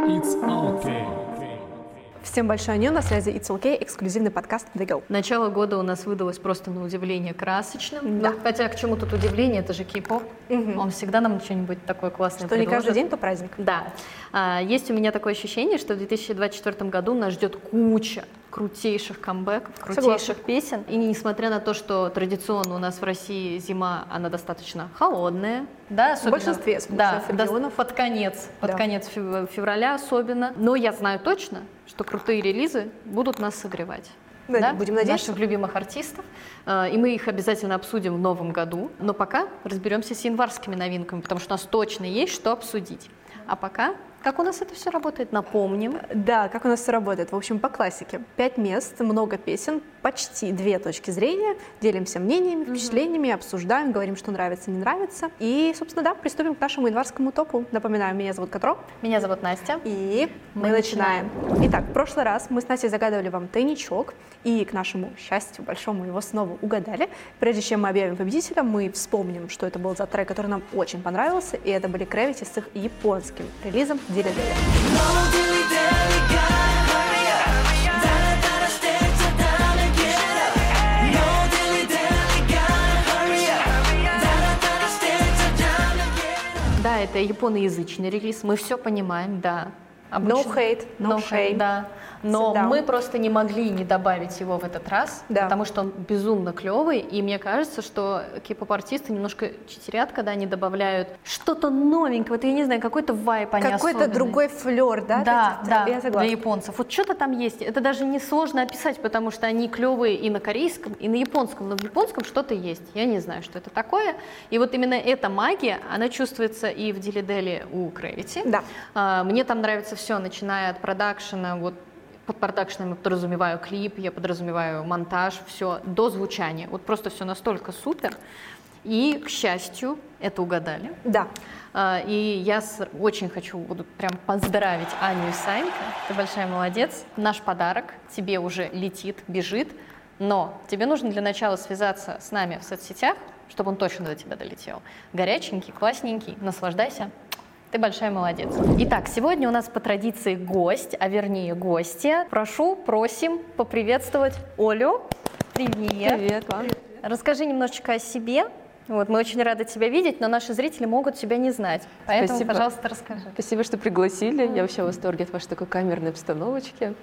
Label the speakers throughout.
Speaker 1: It's okay.
Speaker 2: Всем большое ню, на связи It's OK, эксклюзивный подкаст The Go.
Speaker 3: Начало года у нас выдалось просто на удивление красочным.
Speaker 2: Да.
Speaker 3: Ну, хотя к чему тут удивление, это же кей-поп. Он всегда нам что-нибудь такое классное
Speaker 2: Что не каждый
Speaker 3: предложит.
Speaker 2: день, то праздник.
Speaker 3: Да. А, есть у меня такое ощущение, что в 2024 году нас ждет куча крутейших камбэков, крутейших
Speaker 2: Согласна.
Speaker 3: песен. И несмотря на то, что традиционно у нас в России зима, она достаточно холодная, да, особенно,
Speaker 2: большинстве
Speaker 3: да,
Speaker 2: регионов.
Speaker 3: под конец, под
Speaker 2: Да.
Speaker 3: конец фев- февраля особенно. Но я знаю точно, что крутые релизы будут нас согревать.
Speaker 2: Да, будем надеяться.
Speaker 3: Наших любимых артистов. Э, И мы их обязательно обсудим в новом году. Но пока разберемся с январскими новинками, потому что у нас точно есть что обсудить. А пока, как у нас это все работает, напомним.
Speaker 2: Да, как у нас все работает? В общем, по классике. Пять мест, много песен, почти две точки зрения. Делимся мнениями, впечатлениями, обсуждаем, говорим, что нравится, не нравится. И, собственно, да, приступим к нашему январскому топу. Напоминаю, меня зовут Катро.
Speaker 3: Меня зовут Настя.
Speaker 2: И мы,
Speaker 3: Мы
Speaker 2: начинаем. Итак, в прошлый раз мы с Настей загадывали вам тайничок, и к нашему счастью большому его снова угадали. Прежде чем мы объявим победителя, мы вспомним, что это был за трек, который нам очень понравился, и это были Gravity с их японским релизом Дили.
Speaker 3: Да, это японоязычный релиз, мы все понимаем, да.
Speaker 2: No hate, no shame.
Speaker 3: Да. Но мы просто не могли не добавить его в этот раз,
Speaker 2: Да.
Speaker 3: потому что он безумно клевый, и мне кажется, что кей-поп-артисты немножко читерят, когда они добавляют что-то новенькое, вот я не знаю, какой-то вайп они
Speaker 2: Какой-то другой флер, да?
Speaker 3: Да, да,
Speaker 2: я
Speaker 3: для японцев. Вот что-то там есть. Это даже не сложно описать, потому что они клевые и на корейском, и на японском. Но в японском что-то есть. Я не знаю, что это такое. И вот именно эта магия, она чувствуется и в Дилиделе у Gravity.
Speaker 2: Да.
Speaker 3: А, Мне там нравится все, начиная от продакшена, вот под продакшеном я подразумеваю клип, я подразумеваю монтаж, все до звучания. Вот просто все настолько супер. И, к счастью, это угадали.
Speaker 2: Да.
Speaker 3: А, И я очень хочу буду прям поздравить Аню и Санька. Ты большая молодец. Наш подарок тебе уже летит, бежит. Но тебе нужно для начала связаться с нами в соцсетях, чтобы он точно до тебя долетел. Горяченький, классненький, наслаждайся. Ты большая молодец. Итак, сегодня у нас по традиции гость, а вернее гостья. Прошу, просим поприветствовать Олю. Привет.
Speaker 2: Привет вам.
Speaker 3: Расскажи немножечко о себе. Вот, мы очень рады тебя видеть, но наши зрители могут тебя не знать. Поэтому,
Speaker 4: Спасибо.
Speaker 3: пожалуйста, расскажи.
Speaker 4: Спасибо, что пригласили. Я вообще в восторге от вашей такой камерной обстановочки.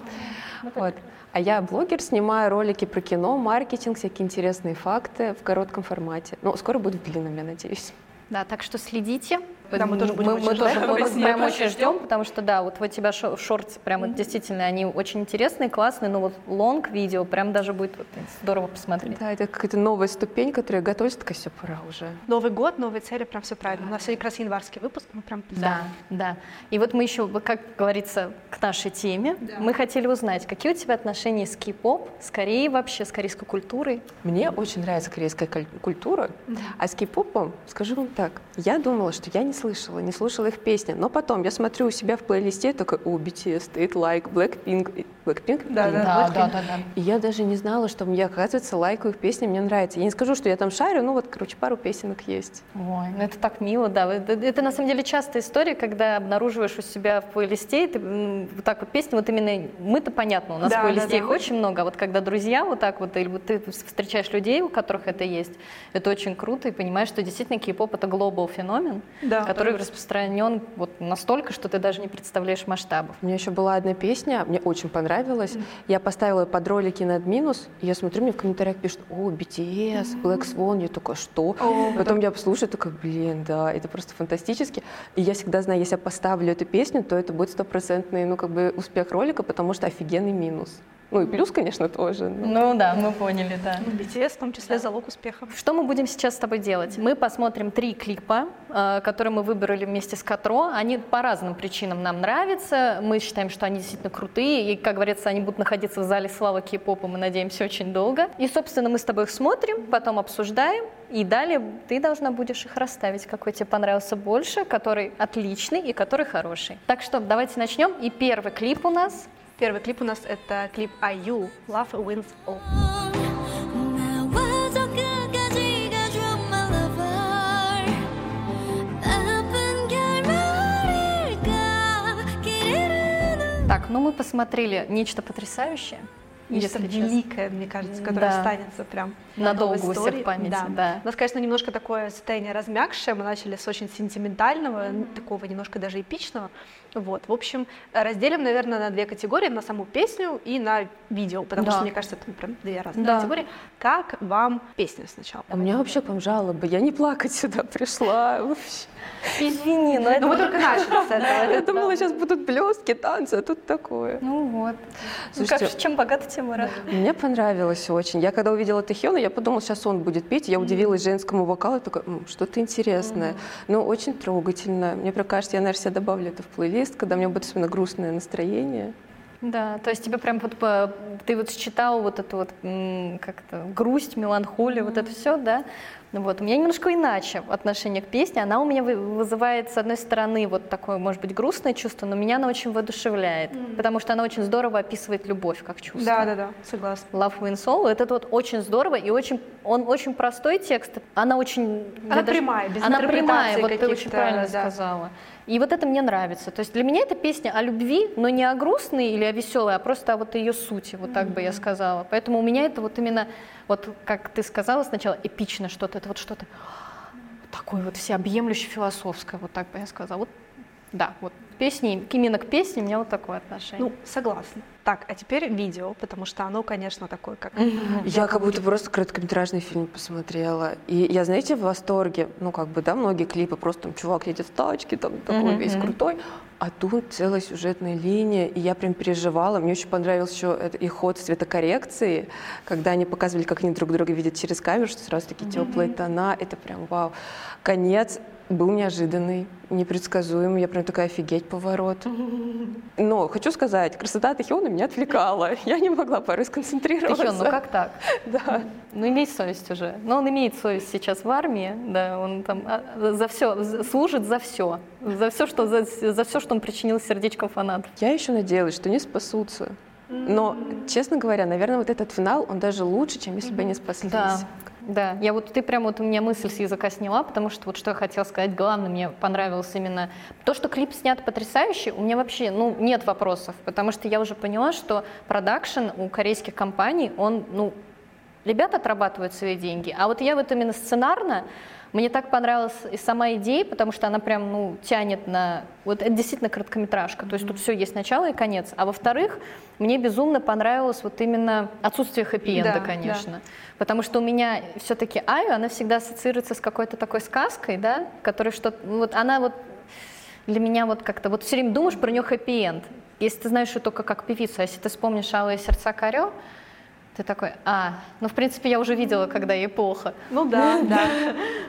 Speaker 4: Вот. А я блогер, снимаю ролики про кино, маркетинг, всякие интересные факты в коротком формате. Ну, скоро будет в длинном, я надеюсь.
Speaker 3: Да, так что следите.
Speaker 2: Да, мы тоже будем
Speaker 3: мы,
Speaker 2: очень
Speaker 3: мы
Speaker 2: ждать.
Speaker 3: тоже мы прям очень ждем, потому что да, вот у тебя шо- шорты прям вот действительно они очень интересные, классные, но вот лонг видео прям даже будет вот здорово посмотреть.
Speaker 4: Да, это какая-то новая ступень, которая готовится, такая все, пора уже.
Speaker 2: Новый год, новые цели, прям все правильно. У нас сегодня как раз январский выпуск, мы прям
Speaker 3: Да, да. И вот мы еще, как говорится, к нашей теме. Мы хотели узнать, какие у тебя отношения с кей-поп, с Кореей вообще, с корейской культурой.
Speaker 4: Мне очень нравится корейская куль- культура, а с кей-попом, скажу вам так, я думала, что я не слышала, не слушала их песни, но потом я смотрю у себя в плейлисте, такой, о, BTS, стоит Like, Blackpink, Blackpink,
Speaker 2: Да, да.
Speaker 3: да, да, да.
Speaker 4: И я даже не знала, что мне, оказывается, лайкаю их песни, мне нравится. Я не скажу, что я там шарю, ну вот, короче, пару песенок есть.
Speaker 3: Ой, ну это так мило, да. Это, это на самом деле частая история, когда обнаруживаешь у себя в плейлисте, ты, вот так вот песни, вот именно мы-то понятно, у нас
Speaker 2: Да,
Speaker 3: в плейлисте
Speaker 2: да, да.
Speaker 3: их очень много, а вот когда друзья вот так вот, или вот ты встречаешь людей, у которых это есть, это очень круто, и понимаешь, что действительно кей-поп это глобал феномен,
Speaker 2: Да,
Speaker 3: который распространен вот настолько, что ты даже не представляешь масштабов.
Speaker 4: У меня еще была одна песня, мне очень понравилась. Я поставила под ролики над минус, и я смотрю, мне в комментариях пишут, о, BTS, Black Swan, я такая, что?
Speaker 2: О,
Speaker 4: Потом я послушаю, такая, блин, да, это просто фантастически. И я всегда знаю, если я поставлю эту песню, то это будет стопроцентный, ну, как бы успех ролика, потому что офигенный минус. Ну и плюс, конечно, тоже. но-
Speaker 3: Ну да, мы поняли, да.
Speaker 2: BTS в том числе залог успеха.
Speaker 3: Что мы будем сейчас с тобой делать? Мы посмотрим три клипа, э, которые мы выбрали вместе с Катро. Они по разным причинам нам нравятся. Мы считаем, что они действительно крутые. И, как говорится, они будут находиться в зале славы кей-попа, мы надеемся, очень долго. И, собственно, мы с тобой их смотрим, потом обсуждаем. И далее ты должна будешь их расставить, какой тебе понравился больше, который отличный и который хороший. Так что давайте начнем. И первый клип у нас
Speaker 2: Первый клип у нас это клип IU Love Wins All.
Speaker 3: Так, ну мы посмотрели нечто потрясающее.
Speaker 2: Нечто
Speaker 3: честно.
Speaker 2: великое, мне кажется, которое
Speaker 3: Да.
Speaker 2: останется прям
Speaker 3: Надолго у всех в памяти, да.
Speaker 2: У нас, конечно, немножко такое состояние размягшее. Мы начали с очень сентиментального, ну, такого немножко даже эпичного. Вот, в общем, разделим, наверное, на две категории, на саму песню и на видео, потому
Speaker 3: Да.
Speaker 2: что, мне кажется, это прям две разные
Speaker 3: Да.
Speaker 2: категории. Как вам песня сначала?
Speaker 4: А у меня вообще к вам жалобы. Я не плакать сюда пришла. Вообще.
Speaker 3: Извини, но
Speaker 2: Ну, мы только начали с этого.
Speaker 4: Я думала, сейчас будут блестки, танцы, а тут такое.
Speaker 3: Ну вот.
Speaker 4: Слушайте,
Speaker 3: как, чем богата тема Марат?
Speaker 4: Мне понравилось очень. Я когда увидела Тэхёна, я подумала, сейчас он будет петь. Я удивилась женскому вокалу, такая, «М, что-то интересное. Но очень трогательно. Мне кажется, я, наверное, себе добавлю это в плейлист, когда у меня будет особенно грустное настроение.
Speaker 3: Да, то есть тебе прям вот ты вот считал вот эту вот как-то грусть, меланхолию, вот это все, да? Ну Вот. У меня немножко иначе отношение к песне. Она у меня вы- вызывает, с одной стороны, вот такое, может быть, грустное чувство, но меня она очень воодушевляет, потому что она очень здорово описывает любовь как чувство.
Speaker 2: Да, да, да, согласна.
Speaker 3: Love Wins All. Это вот очень здорово и очень, он очень простой текст. Она очень,
Speaker 2: Она
Speaker 3: даже-
Speaker 2: прямая, без
Speaker 3: она прямая, вот ты очень правильно
Speaker 2: да.
Speaker 3: сказала. И вот это мне нравится. То есть для меня это песня о любви, но не о грустной или о веселой, а просто о вот ее сути, вот так бы я сказала. Поэтому у меня это вот именно, вот как ты сказала сначала, эпично что-то, это вот что-то такое вот всеобъемлюще философское, вот так бы я сказала. Вот, да, вот песни, именно к песне у меня вот такое отношение.
Speaker 2: Ну, согласна. Так, а теперь видео, потому что оно, конечно, такое, как...
Speaker 4: Я как будто просто короткометражный фильм посмотрела. И я, знаете, в восторге. Ну, как бы, да, многие клипы, просто там чувак едет в тачке, там такой весь крутой. А тут целая сюжетная линия, и я прям переживала. Мне очень понравился еще их ход цветокоррекции, когда они показывали, как они друг друга видят через камеру, что сразу такие теплые тона. Это прям вау. Конец был неожиданный, непредсказуемый. Я прям такая офигеть поворот. Но хочу сказать, красота Тэхёна меня отвлекала. Я не могла порой сконцентрироваться.
Speaker 3: Тэхён, ну как так?
Speaker 4: Да.
Speaker 3: Ну, имей совесть уже. Но он имеет совесть сейчас в армии, да, он там а, за все, служит за все. За все, что, за, за все, что он причинил сердечком фанатов.
Speaker 4: Я еще надеялась, что не спасутся. Но, честно говоря, наверное, вот этот финал, он даже лучше, чем если бы они спаслись.
Speaker 3: Да, да. Я вот ты прям вот у меня мысль с языка сняла, потому что вот что я хотела сказать, главное, мне понравилось именно то, что клип снят потрясающе. У меня вообще, ну, нет вопросов, потому что я уже поняла, что продакшн у корейских компаний, он, ну, ребята отрабатывают свои деньги, а вот я вот именно сценарно мне так понравилась и сама идея, потому что она прям, ну, тянет на... Вот это действительно короткометражка, то есть тут все есть начало и конец. А во-вторых, мне безумно понравилось вот именно отсутствие хэппи-энда,
Speaker 2: Да,
Speaker 3: конечно. Потому что у меня все-таки Аю, она всегда ассоциируется с какой-то такой сказкой, да, которая что-то... Вот она вот для меня вот как-то... Вот все время думаешь про нее хэппи-энд. Если ты знаешь ее только как певицу, а если ты вспомнишь «Алые сердца Карё», ты такой, а, ну, в принципе, я уже видела, когда ей плохо.
Speaker 2: Ну да, да.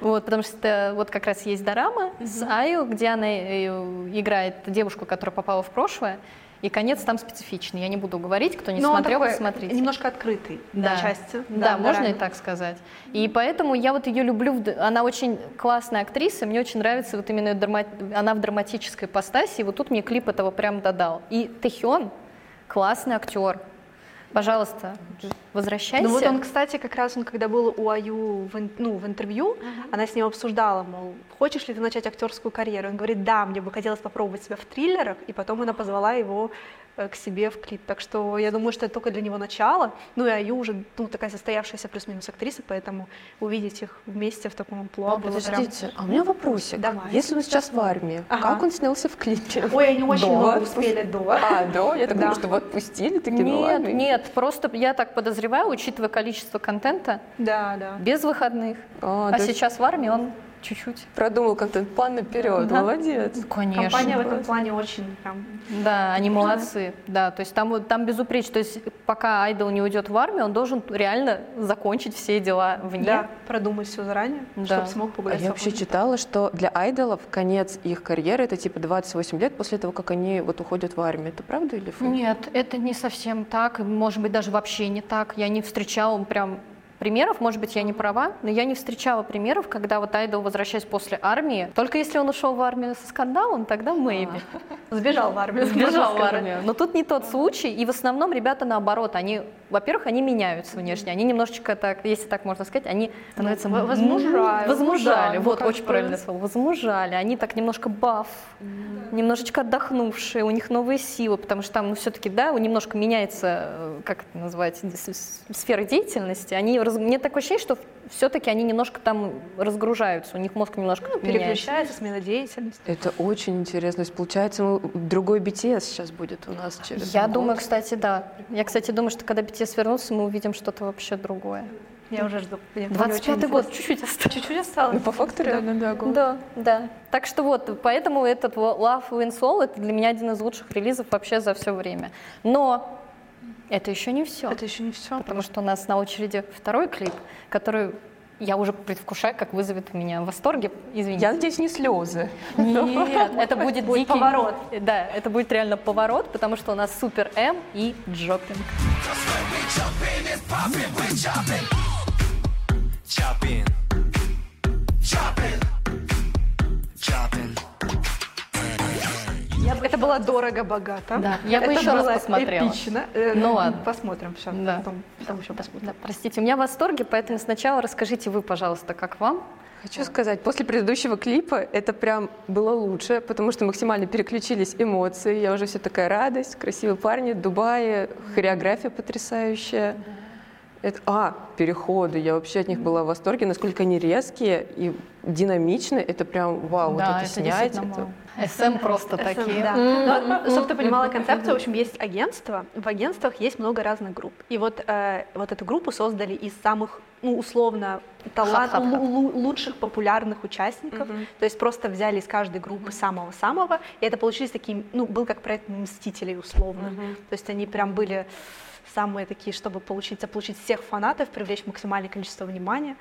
Speaker 3: Вот, потому что вот как раз есть дорама с Аю, где она э, играет девушку, которая попала в прошлое, и конец там специфичный. Я не буду говорить, кто не
Speaker 2: Но он
Speaker 3: смотрел,
Speaker 2: такой
Speaker 3: посмотрите.
Speaker 2: немножко открытый
Speaker 3: Да,
Speaker 2: части.
Speaker 3: да, можно
Speaker 2: ранее.
Speaker 3: и так сказать. И поэтому я вот ее люблю. Она очень классная актриса, мне очень нравится вот именно драма- она в драматической постаси. И вот тут мне клип этого прям додал. И Тэхён классный актер. Пожалуйста, возвращайся.
Speaker 2: Ну вот он, кстати, как раз он, когда был у Аю в, ну, в интервью, она с ним обсуждала, мол, хочешь ли ты начать актерскую карьеру? Он говорит, да, мне бы хотелось попробовать себя в триллерах, и потом она позвала его к себе в клип. Так что я думаю, что это только для него начало. Ну и Аю уже ну, такая состоявшаяся плюс-минус актриса, поэтому увидеть их вместе в таком амплуа
Speaker 4: А,
Speaker 2: было прям...
Speaker 4: подождите, а у меня вопросик.
Speaker 2: Давай.
Speaker 4: Если он сейчас в армии,
Speaker 2: Ага.
Speaker 4: как он снялся в клипе?
Speaker 2: Ой, они очень
Speaker 4: До.
Speaker 2: много успели до.
Speaker 4: А, да? Я так
Speaker 2: Да.
Speaker 4: думаю, что вы отпустили, такие, ну
Speaker 3: Нет,
Speaker 4: ладно.
Speaker 3: нет, просто я так подозреваю, учитывая количество контента,
Speaker 2: Да, да.
Speaker 3: без выходных.
Speaker 4: А,
Speaker 3: А,
Speaker 4: есть
Speaker 3: сейчас в армии он чуть-чуть.
Speaker 4: продумал контент-план наперед,
Speaker 3: Да.
Speaker 4: молодец.
Speaker 3: Конечно.
Speaker 2: Компания в этом плане очень прям...
Speaker 3: Да, они молодцы. Да, то есть там, вот- там безупречно. То есть пока айдол не уйдет в армию, он должен реально закончить все дела вне.
Speaker 2: Да, продумать все заранее,
Speaker 3: Да.
Speaker 2: чтобы смог
Speaker 4: А
Speaker 2: погулять
Speaker 4: я вообще читала, что для айдолов конец их карьеры это типа 28 лет после того, как они вот уходят в армию. Это правда или фейк?
Speaker 3: Нет, это не совсем так, может быть, даже вообще не так. Я не встречала прям примеров, может быть, я не права, но я не встречала примеров, когда вот айдол, возвращаясь после армии, только если он ушел в армию со скандалом, тогда maybe.
Speaker 2: Сбежал в армию.
Speaker 3: Сбежал в армию. Но тут не тот случай, и в основном ребята наоборот, они во-первых, они меняются внешне, они немножечко так, если так можно сказать, они становятся возмужали,
Speaker 2: Да, ну,
Speaker 3: вот очень правильное слово, возмужали, они так немножко баф, немножечко отдохнувшие, у них новые силы, потому что там, ну, все-таки, да, у- немножко меняется, э, как это с- сфера деятельности, они, мне такое ощущение, что все-таки они немножко там разгружаются, у них мозг немножко меняется.
Speaker 2: Переключается, смена деятельности.
Speaker 4: Это очень интересно. То есть, получается, мы- другой BTS сейчас будет у нас через
Speaker 3: Я
Speaker 4: год.
Speaker 3: думаю, кстати, да. Я, кстати, думаю, что когда BTS вернутся, мы увидим что-то вообще другое.
Speaker 2: Я уже жду. Мне
Speaker 3: 25
Speaker 2: очень
Speaker 3: год, чуть-чуть осталось.
Speaker 2: Чуть-чуть осталось.
Speaker 4: Ну, по факту реально, да, год.
Speaker 3: Да, да. Так что вот, поэтому этот Love Wins All это для меня один из лучших релизов вообще за все время. Но это еще не все.
Speaker 2: Это еще не все.
Speaker 3: Потому что у нас на очереди второй клип, который я уже предвкушаю, как вызовет у меня восторги. Извините.
Speaker 4: Я надеюсь, не слезы.
Speaker 3: Нет, это будет
Speaker 2: Будет
Speaker 3: дикий
Speaker 2: поворот.
Speaker 3: Да, это будет реально поворот, потому что у нас Супер М и Джопинг.
Speaker 1: Chopping. Chopping. Chopping.
Speaker 2: Это было дорого-богато.
Speaker 3: Да, я бы
Speaker 2: Это
Speaker 3: еще раз посмотрела.
Speaker 2: эпично. Э,
Speaker 3: Ну ладно.
Speaker 2: Посмотрим все.
Speaker 3: Да.
Speaker 2: Потом, потом еще посмотрим.
Speaker 3: Да, простите, у меня в восторге, поэтому сначала расскажите вы, пожалуйста, как вам.
Speaker 4: Хочу сказать, после предыдущего клипа это прям было лучше, потому что максимально переключились эмоции. Я уже все такая радость, красивые парни, Дубае, хореография потрясающая. Это, а, переходы, я вообще от них была в восторге, насколько они резкие и динамичные, это прям вау, вот это, снять. это-
Speaker 3: СМ просто такие.
Speaker 2: Да. Но, чтобы ты понимала концепцию, в общем, есть агентство. В агентствах есть много разных групп. И вот, э, вот эту группу создали из самых, ну, условно, талант, лу- лучших популярных участников. То есть просто взяли из каждой группы самого-самого, и это получились такие, ну, был как проект «Мстителей» условно. То есть они прям были самые такие, чтобы получить, заполучить всех фанатов, привлечь максимальное количество внимания.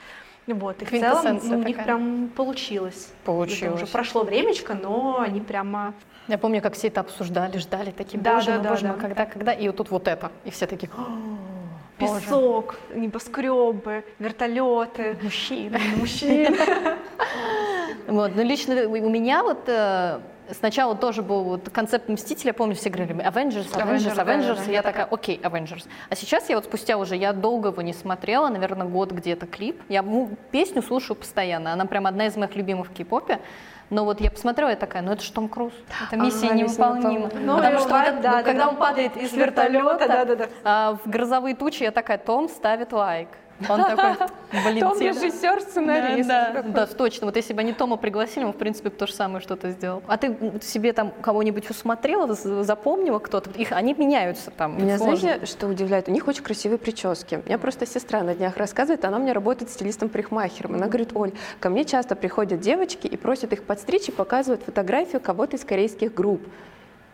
Speaker 2: Вот. И в целом ну, у них
Speaker 3: такая.
Speaker 2: прям получилось.
Speaker 3: Получилось.
Speaker 2: Уже прошло времечко, но они прямо
Speaker 3: Я помню, как все это обсуждали, ждали, такие,
Speaker 2: Да,
Speaker 3: боже
Speaker 2: да,
Speaker 3: мой,
Speaker 2: да,
Speaker 3: боже
Speaker 2: да.
Speaker 3: мой, когда, когда, и вот тут вот это. И все такие, «О, боже,
Speaker 2: песок, небоскребы, вертолеты,
Speaker 3: мужчины.
Speaker 2: мужчины.
Speaker 3: Вот, ну лично у меня вот э, сначала тоже был вот концепт Мстителя, помню, все говорили Avengers, Avengers,
Speaker 2: Avengers, да,
Speaker 3: Avengers,
Speaker 2: да, да.
Speaker 3: и я такая, окей, Avengers. А сейчас я вот спустя уже, я долго его не смотрела, наверное, год где-то клип, я песню слушаю постоянно, она прям одна из моих любимых в кей-попе, но вот я посмотрела и такая, ну это же Том Круз, это миссия
Speaker 4: Ага,
Speaker 3: невыполнима.
Speaker 4: «Миссия
Speaker 2: Ну,
Speaker 3: Потому что
Speaker 2: бывает,
Speaker 3: вот это-
Speaker 2: да,
Speaker 3: ну,
Speaker 2: да,
Speaker 3: когда
Speaker 2: да.
Speaker 3: он падает из
Speaker 2: вертолета,
Speaker 3: вертолета
Speaker 2: да-да-да.
Speaker 3: а, в грозовые тучи, я такая, Том ставит лайк. Он такой, блин,
Speaker 4: Том
Speaker 3: тебе-
Speaker 4: режиссер, сценарист.
Speaker 3: да, да, да, точно. Вот если бы они Тома пригласили, он, в принципе, то же самое что-то сделал. А ты себе там кого-нибудь усмотрела, запомнила кто-то? Их, они меняются там.
Speaker 4: Меня
Speaker 3: сложно.
Speaker 4: знаете, что удивляет? У них очень красивые прически. У меня просто сестра на днях рассказывает, она меня работает стилистом-парикмахером. Она говорит, Оль, ко мне часто приходят девочки и просят их подстричь и показывают фотографию кого-то из корейских групп.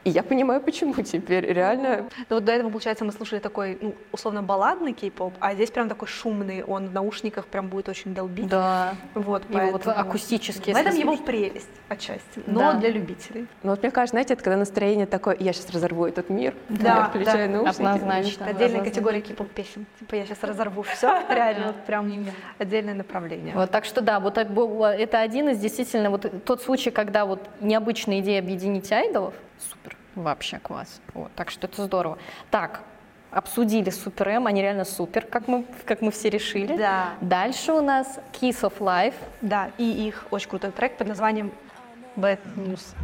Speaker 4: И я понимаю, почему теперь. Реально,
Speaker 2: Ну вот до этого, получается, мы слушали такой, ну, условно, балладный кей-поп, а здесь прям такой шумный, он в наушниках прям будет очень долбить.
Speaker 3: Да.
Speaker 2: Вот,
Speaker 3: И вот акустически.
Speaker 2: В этом его прелесть отчасти, но
Speaker 3: Да.
Speaker 2: для любителей.
Speaker 4: ну вот мне кажется, знаете, это когда настроение такое, я сейчас разорву этот мир,
Speaker 2: Да,
Speaker 4: я включаю
Speaker 2: да.
Speaker 4: наушники.
Speaker 3: Однозначно.
Speaker 2: Отдельная категория кей-поп песен. Типа я сейчас разорву все, реально, вот прям отдельное направление.
Speaker 3: Вот, так что да, вот это один из действительно вот тот случай, когда вот необычная идея объединить айдолов, Супер. Вообще класс. Вот, так что это здорово. Так, обсудили Супер М, они реально супер, как мы, как мы все решили.
Speaker 2: Да.
Speaker 3: Дальше у нас Kiss of Life.
Speaker 2: Да, и их очень крутой трек под названием Bad News.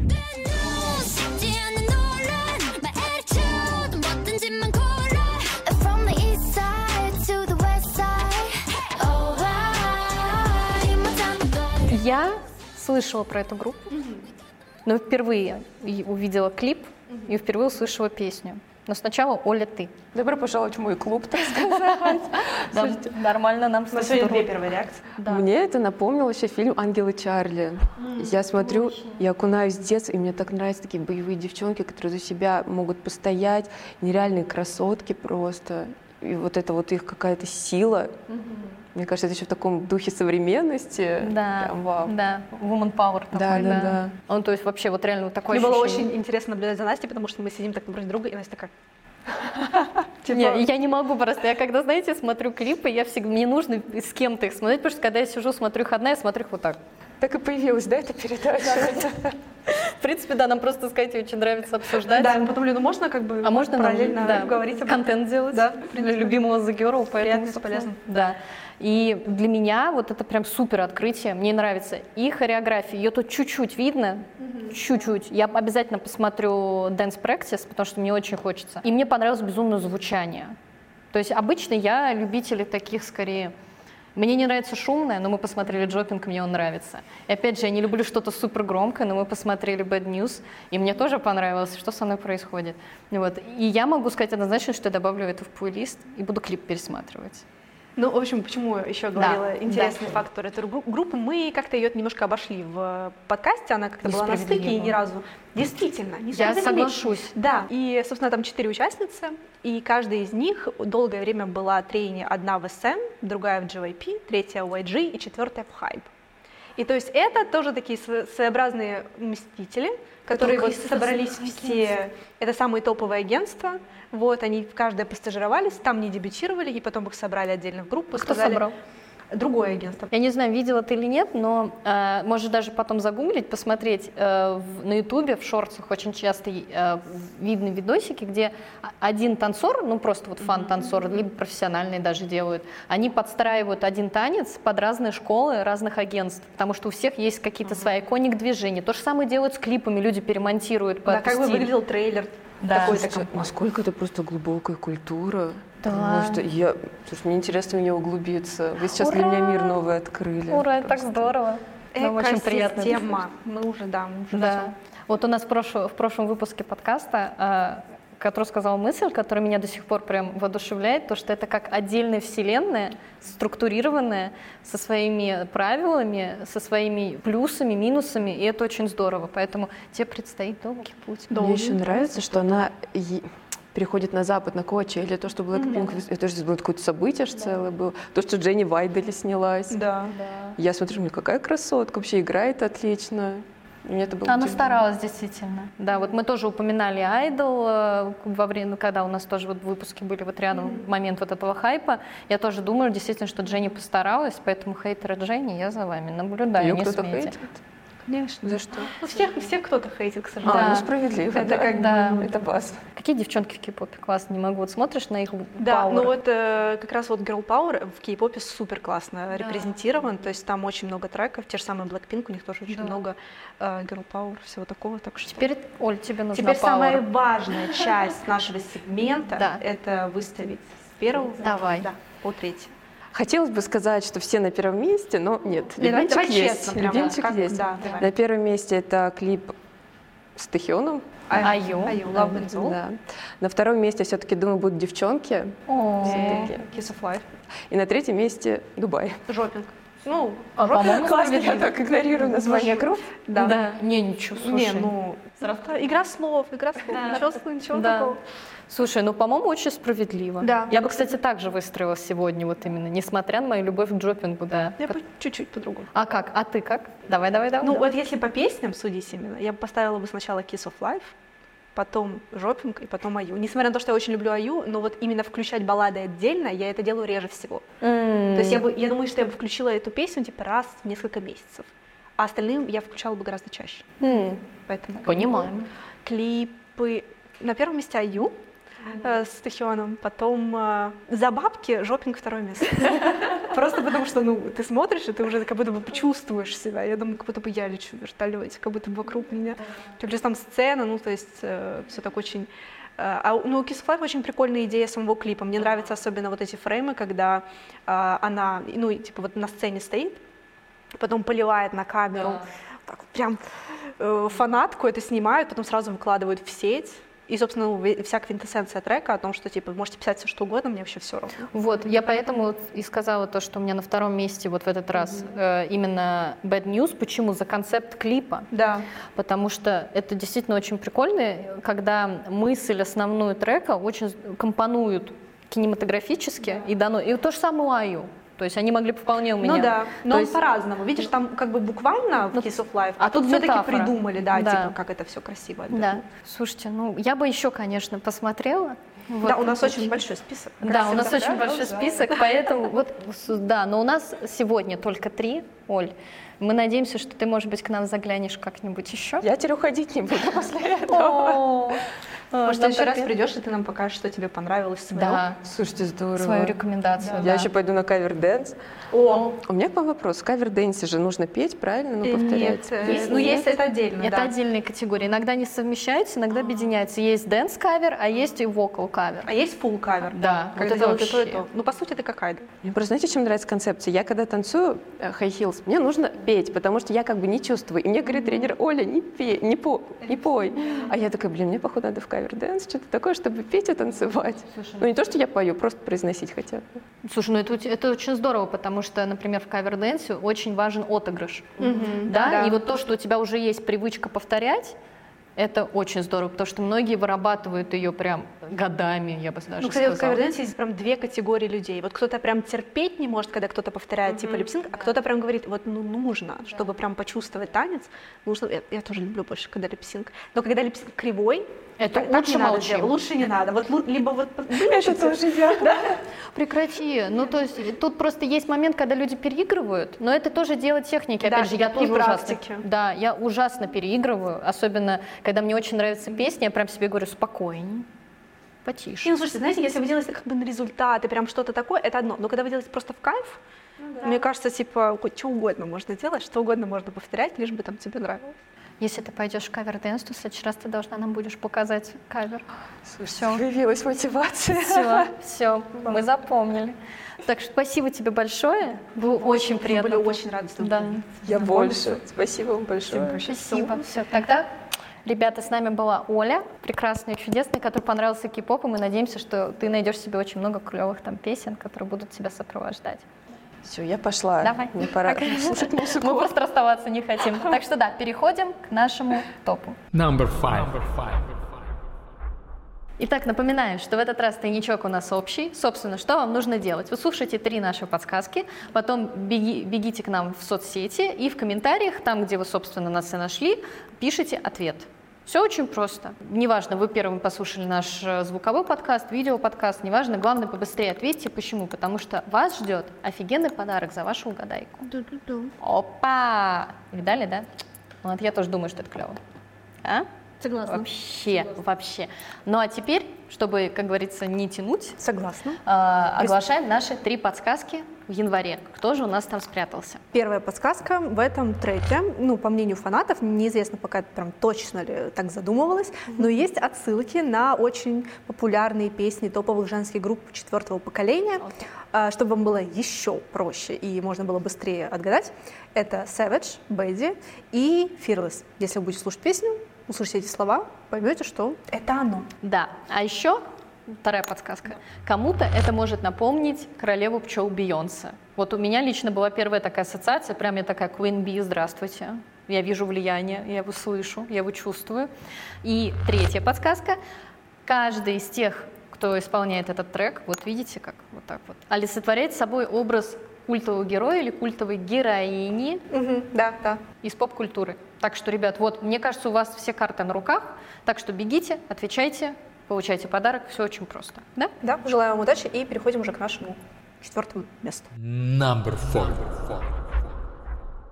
Speaker 3: Я слышала про эту группу. Mm-hmm но впервые увидела клип и впервые услышала песню. Но сначала Оля, ты.
Speaker 4: Добро пожаловать в мой клуб, так сказать.
Speaker 3: Да, нормально нам
Speaker 2: У
Speaker 3: с
Speaker 2: нас
Speaker 3: тобой
Speaker 2: сегодня две первые реакции.
Speaker 3: Да.
Speaker 4: Мне это напомнило еще фильм «Ангелы Чарли». Я смотрю, я окунаюсь в детство, и мне так нравятся такие боевые девчонки, которые за себя могут постоять, нереальные красотки просто. И вот это вот их какая-то сила. Мне кажется, это еще в таком духе современности.
Speaker 3: Да,
Speaker 4: Прям вау.
Speaker 3: да, woman power такой,
Speaker 4: Да, да, да.
Speaker 3: Он, то есть вообще вот реально вот такое
Speaker 2: Мне было очень интересно наблюдать за Настей, потому что мы сидим так напротив друга, и Настя такая...
Speaker 3: Не, я не могу просто. Я когда, знаете, смотрю клипы, я всегда, мне нужно с кем-то их смотреть, потому что когда я сижу, смотрю их одна, я смотрю их вот так.
Speaker 4: Так и появилась, да, эта передача?
Speaker 3: В принципе, да, нам просто с Катей очень нравится обсуждать.
Speaker 2: Да, мы потом, ну можно как бы
Speaker 3: А можно
Speaker 2: параллельно
Speaker 3: да,
Speaker 2: говорить об
Speaker 3: контент делать
Speaker 2: Да,
Speaker 3: для любимого The Girl, поэтому,
Speaker 2: Приятно, полезно.
Speaker 3: Да. И для меня вот это прям супер открытие. Мне нравится и хореография, ее тут чуть-чуть видно, чуть-чуть. Я обязательно посмотрю Dance Practice, потому что мне очень хочется. И мне понравилось безумно звучание. То есть обычно я любитель таких скорее мне не нравится шумное, но мы посмотрели Джопинг, мне он нравится. И опять же, я не люблю что-то супер громкое, но мы посмотрели Bad News, и мне тоже понравилось, что со мной происходит. Вот. И я могу сказать однозначно, что я добавлю это в плейлист и буду клип пересматривать.
Speaker 2: Ну, в общем, почему еще говорила
Speaker 3: Да,
Speaker 2: интересный фактор этой ру- группы, мы как-то ее немножко обошли в подкасте, она как-то была на стыке и ни разу. Действительно, не
Speaker 3: Я соглашусь.
Speaker 2: Да, и, собственно, там четыре участницы, и каждая из них долгое время была трени, одна в SM, другая в JYP, третья в YG и четвертая в Hype. И то есть это тоже такие сво- своеобразные мстители, которые вот собрались все, это самые топовые агентства, вот, они в каждое постажировались, там не дебютировали, и потом их собрали отдельно в группу.
Speaker 3: Кто
Speaker 2: сказали-
Speaker 3: собрал?
Speaker 2: Другое агентство.
Speaker 3: Я не знаю, видела ты или нет, но э, можешь даже потом загуглить, посмотреть э, в- на Ютубе, в шортах очень часто э, видны видосики, где один танцор, ну просто вот фан-танцор, либо профессиональные даже делают, они подстраивают один танец под разные школы разных агентств, потому что у всех есть какие-то свои иконик движения. То же самое делают с клипами, люди перемонтируют под
Speaker 2: Да, как бы
Speaker 3: стиль.
Speaker 2: выглядел трейлер
Speaker 3: Да.
Speaker 2: компании.
Speaker 4: насколько это просто глубокая культура.
Speaker 3: Да.
Speaker 4: Потому что я... Слушай, мне интересно в нее углубиться. Вы сейчас для меня
Speaker 3: Ура!
Speaker 4: мир новый открыли.
Speaker 3: Ура, это так
Speaker 4: Просто.
Speaker 3: здорово. Нам очень приятно.
Speaker 2: Экосистема. Мы уже, да, мы уже
Speaker 3: Да. Вот у нас в прошлом, в прошлом выпуске подкаста, э, который сказал мысль, которая меня до сих пор прям воодушевляет, то, что это как отдельная вселенная, структурированная, со своими правилами, со своими плюсами, минусами, и это очень здорово. Поэтому тебе предстоит долгий путь.
Speaker 4: Мне еще нравится, что она переходит на запад, на Кочи, или то, что Blackpink, это же было какое-то событие аж целое было. То, что Дженни Вайдели снялась.
Speaker 2: Да.
Speaker 4: Я смотрю, мне какая красотка, вообще играет отлично. Мне это было
Speaker 3: Она
Speaker 4: удивительно.
Speaker 3: старалась действительно. Да, вот мы тоже упоминали Айдол э, во время, когда у нас тоже вот выпуски были вот рядом в момент вот этого хайпа. Я тоже думаю действительно, что Дженни постаралась, поэтому хейтеры Дженни, я за вами наблюдаю,
Speaker 4: Её
Speaker 3: не
Speaker 4: кто-то
Speaker 3: смейте.
Speaker 4: хейтит?
Speaker 2: Конечно.
Speaker 4: За что?
Speaker 2: Ну, всех, всех кто-то хейтит, к
Speaker 4: А,
Speaker 2: сожалению.
Speaker 4: ну справедливо.
Speaker 2: Это
Speaker 4: да.
Speaker 2: как
Speaker 3: Да.
Speaker 4: Это база.
Speaker 3: Какие девчонки в кей-попе классно, не могу. Вот смотришь на их
Speaker 2: Да,
Speaker 3: power.
Speaker 2: ну вот э, как раз вот Girl Power в кей-попе супер классно репрезентирован, то есть там очень много треков, те же самые Blackpink, у них тоже очень
Speaker 3: Да.
Speaker 2: много э, Girl Power, всего такого, так что...
Speaker 3: Теперь, Оль, тебе нужна
Speaker 2: Теперь
Speaker 3: power.
Speaker 2: самая важная часть нашего сегмента
Speaker 3: Да.
Speaker 2: это выставить с первого
Speaker 3: Давай.
Speaker 2: да, по третий.
Speaker 4: Хотелось бы сказать, что все на первом месте, но нет.
Speaker 2: Не, давай-
Speaker 4: Любимчик
Speaker 2: давай
Speaker 4: есть.
Speaker 2: честно прямо,
Speaker 4: Любимчик
Speaker 2: как-
Speaker 4: есть.
Speaker 2: да, давай.
Speaker 4: На первом месте это клип с Тэхёном.
Speaker 3: Аю.
Speaker 2: Аю, Love and Soul.
Speaker 4: Да. На втором месте все-таки, думаю, будут девчонки.
Speaker 3: О.
Speaker 2: Kiss of Life.
Speaker 4: И на третьем месте Дубай.
Speaker 2: Жопинг. Ну,
Speaker 3: А, по-моему,
Speaker 4: Классно, я так игнорирую название групп.
Speaker 2: да.
Speaker 3: Не, ничего, слушай.
Speaker 2: Не, ну, игра слов, игра слов, ничего, ничего
Speaker 3: Да.
Speaker 2: такого.
Speaker 3: Слушай, ну, по-моему, очень справедливо.
Speaker 2: Да.
Speaker 3: Я бы, кстати, так же выстроила сегодня, вот именно, несмотря на мою любовь к джопингу, да.
Speaker 2: Я бы чуть-чуть по-другому.
Speaker 3: А как? А ты как? Давай, давай, давай.
Speaker 2: Ну,
Speaker 3: давай.
Speaker 2: вот если по песням судить именно, я бы поставила бы сначала Kiss of Life, потом Жопинг и потом Аю. Несмотря на то, что я очень люблю Аю, но вот именно включать баллады отдельно, я это делаю реже всего.
Speaker 3: М.
Speaker 2: То есть я, бы, я думаю, что я бы включила эту песню типа раз в несколько месяцев. А остальным я включала бы гораздо чаще.
Speaker 3: М.
Speaker 2: Поэтому
Speaker 3: Понимаем.
Speaker 2: клипы. На первом месте Аю э, с Тэхёном, потом э, за бабки Жопинг второе место. Просто потому что, ну, ты смотришь, и ты уже как будто бы почувствуешь себя. Я думаю, как будто бы я лечу в вертолете, как будто бы вокруг меня. Раз там сцена, ну, то есть все так очень... э, А, ну, у Kiss of Life очень прикольная идея самого клипа. Мне нравятся особенно вот эти фреймы, когда а, она, ну, типа вот на сцене стоит, потом поливает на камеру, так вот прям э, фанатку это снимают, потом сразу выкладывают в сеть. И, собственно, ве- вся квинтэссенция трека о том, что, типа, вы можете писать все, что угодно, мне вообще все равно.
Speaker 3: Вот, я поэтому и сказала то, что у меня на втором месте вот в этот раз э, именно Bad News. Почему? За концепт клипа.
Speaker 2: Да.
Speaker 3: Потому что это действительно очень прикольно, когда мысль основную трека очень компонуют кинематографически и дано. И то же самое у Аю. То есть они могли бы вполне у меня.
Speaker 2: Ну да, но
Speaker 3: То
Speaker 2: он
Speaker 3: есть-
Speaker 2: по-разному. Видишь, там как бы буквально в
Speaker 3: Ну,
Speaker 2: Kiss of Life,
Speaker 3: а
Speaker 2: а тут
Speaker 3: тут
Speaker 2: все-таки придумали, да,
Speaker 3: Да.
Speaker 2: типа, как это все красиво.
Speaker 3: Да.
Speaker 2: обернуть.
Speaker 3: Слушайте, ну я бы еще, конечно, посмотрела. Вот.
Speaker 2: Да, у нас очень большой список.
Speaker 3: Да, у нас
Speaker 2: всегда,
Speaker 3: очень
Speaker 2: да,
Speaker 3: большой
Speaker 2: да.
Speaker 3: список, поэтому вот, да, но у нас сегодня только три, Оль. Мы надеемся, что ты, может быть, к нам заглянешь как-нибудь еще.
Speaker 4: Я теперь уходить не буду после этого.
Speaker 2: Может, ты еще раз придешь, и ты нам покажешь, что тебе понравилось своего?
Speaker 3: Да,
Speaker 4: Слушайте, здорово.
Speaker 3: свою рекомендацию.
Speaker 4: Я
Speaker 3: да.
Speaker 4: еще пойду на cover dance.
Speaker 2: О,
Speaker 4: У меня к вам вопрос. В cover dance е же нужно петь, правильно? Ну,
Speaker 2: э,
Speaker 4: повторять.
Speaker 2: нет, э,
Speaker 3: Есть-
Speaker 2: ну
Speaker 3: нет.
Speaker 2: есть это отдельно,
Speaker 3: Это
Speaker 2: да.
Speaker 3: отдельные категории. Иногда не совмещаются, иногда объединяются. Есть dance cover, а есть и vocal cover.
Speaker 2: А есть full cover,
Speaker 3: Да, вот
Speaker 2: когда
Speaker 3: это
Speaker 2: делают и то, и
Speaker 3: вообще.
Speaker 2: то. Ну, по сути, это какая-то.
Speaker 4: Мне просто знаете, чем нравится концепция? Я когда танцую э, high heels, мне нужно петь, потому что я как бы не чувствую. И мне говорит тренер, Оля, не пей, не, по, не пой. А я такая, блин, мне походу надо в cover dance, что-то такое, чтобы петь и танцевать. Ну не то, что я пою, просто произносить хотя бы.
Speaker 3: Слушай, ну это, это очень здорово, потому что, например, в cover dance е очень важен отыгрыш. Да?
Speaker 2: Да.
Speaker 3: И вот то, что у тебя уже есть привычка повторять, это очень здорово, потому что многие вырабатывают ее прям годами, я бы даже
Speaker 2: Ну, кстати, вот в
Speaker 3: сказала.
Speaker 2: cover dance е есть прям две категории людей. Вот кто-то прям терпеть не может, когда кто-то повторяет типа lip sync, а кто-то прям говорит, вот ну нужно, чтобы прям почувствовать танец, нужно. Я, я тоже люблю больше, когда lip sync. Но когда lip sync кривой,
Speaker 3: Это
Speaker 2: так- так
Speaker 3: лучше
Speaker 2: не надо
Speaker 3: молчим.
Speaker 2: делать, лучше не надо. Вот либо вот это тоже я. Да?
Speaker 3: Прекрати. Ну, то есть тут просто есть момент, когда люди переигрывают, но это тоже дело техники.
Speaker 2: Да,
Speaker 3: Опять же, я тоже ужасно. Да, я ужасно переигрываю, особенно когда мне очень нравится песня, я прям себе говорю спокойней, потише.
Speaker 2: Не, ну слушайте, знаете, если вы делаете как бы на результаты, прям что-то такое, это одно. Но когда вы делаете просто в кайф, мне кажется, типа, хоть что угодно можно делать, что угодно можно повторять, лишь бы там тебе нравилось.
Speaker 3: Если ты пойдешь в cover dance, то в следующий раз ты должна нам будешь показать кавер. Все.
Speaker 4: Появилась мотивация.
Speaker 3: Все, все, мы запомнили. Так что спасибо тебе большое. Было очень
Speaker 2: Мы
Speaker 3: приятно.
Speaker 2: были очень рады с тобой.
Speaker 3: Да.
Speaker 4: Я больше. Спасибо вам большое.
Speaker 3: Спасибо. Все, тогда, ребята, с нами была Оля, прекрасная, чудесная, которой понравился K-pop, и мы надеемся, что ты найдешь себе очень много клевых там песен, которые будут тебя сопровождать.
Speaker 4: Все, я пошла.
Speaker 3: Давай.
Speaker 4: Мне пора слушать
Speaker 3: Мы
Speaker 4: музыку.
Speaker 3: просто расставаться не хотим. Так что да, переходим к нашему топу.
Speaker 5: Number five.
Speaker 3: Итак, напоминаю, что в этот раз тайничок у нас общий. Собственно, что вам нужно делать? Вы слушаете три наши подсказки, потом беги- бегите к нам в соцсети и в комментариях, там, где вы, собственно, нас и нашли, пишите ответ. Все очень просто. Неважно, вы первым послушали наш э, звуковой подкаст, видео-подкаст, неважно, главное побыстрее ответьте. Почему? Потому что вас ждет офигенный подарок за вашу угадайку. Опа! Видали, да? Вот я тоже думаю, что это клево. А?
Speaker 2: Согласна.
Speaker 3: Вообще, вообще. Ну а теперь, чтобы, как говорится, не тянуть,
Speaker 2: Согласна.
Speaker 3: э, оглашаем наши три подсказки в январе. Кто же у нас там спрятался?
Speaker 2: Первая подсказка в этом треке, ну, по мнению фанатов, неизвестно пока прям точно ли так задумывалось, но есть отсылки на очень популярные песни топовых женских групп четвертого поколения. А, Чтобы вам было еще проще и можно было быстрее отгадать, это Savage, Бэдди и Fearless. Если вы будете слушать песню, услышите эти слова, поймете, что это оно.
Speaker 3: Да. А еще вторая подсказка. Кому-то это может напомнить королеву пчел Бейонсе. Вот у меня лично была первая такая ассоциация, прям я такая Queen Bee, здравствуйте. Я вижу влияние, я его слышу, я его чувствую. И третья подсказка. Каждый из тех, кто исполняет этот трек, вот видите, как вот так вот, олицетворяет собой образ культового героя или культовой героини
Speaker 2: Да, да.
Speaker 3: из поп-культуры. Так что, ребят, вот, мне кажется, у вас все карты на руках, так что бегите, отвечайте, получайте подарок, все очень просто. Да?
Speaker 2: Да, желаю вам удачи и переходим уже к нашему четвертому месту.
Speaker 5: Number four.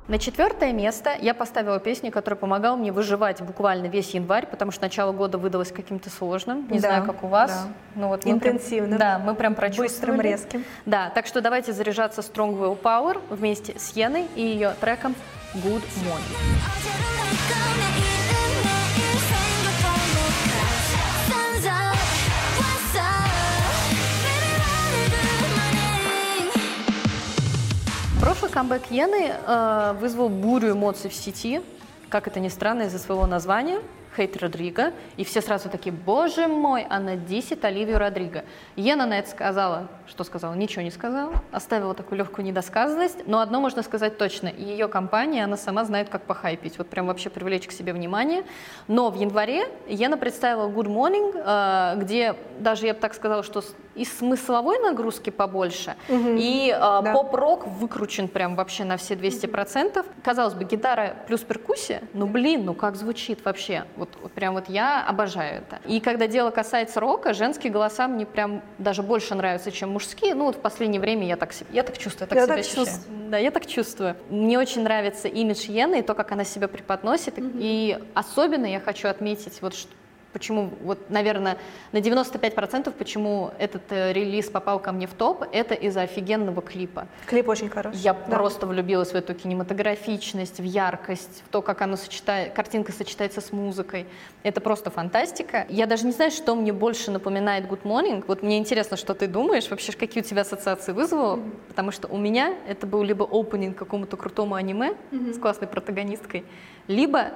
Speaker 3: На четвертое место я поставила песню, которая помогала мне выживать буквально весь январь, потому что начало года выдалось каким-то сложным. Не
Speaker 2: Да,
Speaker 3: знаю, как у вас.
Speaker 2: да.
Speaker 3: Ну, вот мы прям-
Speaker 2: Интенсивным.
Speaker 3: да, мы прям прочувствовали.
Speaker 2: Быстрым, резким.
Speaker 3: Да, так что давайте заряжаться Strong Will Power вместе с Йеной и ее треком Good Morning. Прошлый камбэк Йены э, вызвал бурю эмоций в сети, как это ни странно, из-за своего названия. Хейт Родриго, и все сразу такие, боже мой, она десит Оливию Родриго. Йена на это сказала, что сказала, ничего не сказала, оставила такую легкую недосказанность, но одно можно сказать точно, ее компания, она сама знает, как похайпить, вот прям вообще привлечь к себе внимание. Но в январе Йена представила Good Morning, э, где даже, я бы так сказала, что и смысловой нагрузки побольше, и э,
Speaker 2: Да.
Speaker 3: поп-рок выкручен прям вообще на все 200%. Казалось бы, гитара плюс перкуссия, ну блин, ну как звучит вообще? Вот, вот прям вот я обожаю это. И когда дело касается рока, женские голоса мне прям даже больше нравятся, чем мужские. Ну вот в последнее время я так, я так чувствую, я так
Speaker 2: Я
Speaker 3: себя
Speaker 2: так
Speaker 3: ощущаю.
Speaker 2: чувствую.
Speaker 3: Да, я так чувствую. Мне очень нравится имидж Йены и то, как она себя преподносит. И особенно я хочу отметить вот что Почему, вот, наверное, на 95% почему этот э, релиз попал ко мне в топ, это из-за офигенного клипа.
Speaker 2: Клип очень хороший.
Speaker 3: Я
Speaker 2: Да.
Speaker 3: просто влюбилась в эту кинематографичность, в яркость, в то, как оно сочетает, картинка сочетается с музыкой. Это просто фантастика. Я даже не знаю, что мне больше напоминает Good Morning. Вот мне интересно, что ты думаешь, вообще какие у тебя ассоциации вызвало, потому что у меня это был либо опенинг какому-то крутому аниме с классной протагонисткой, либо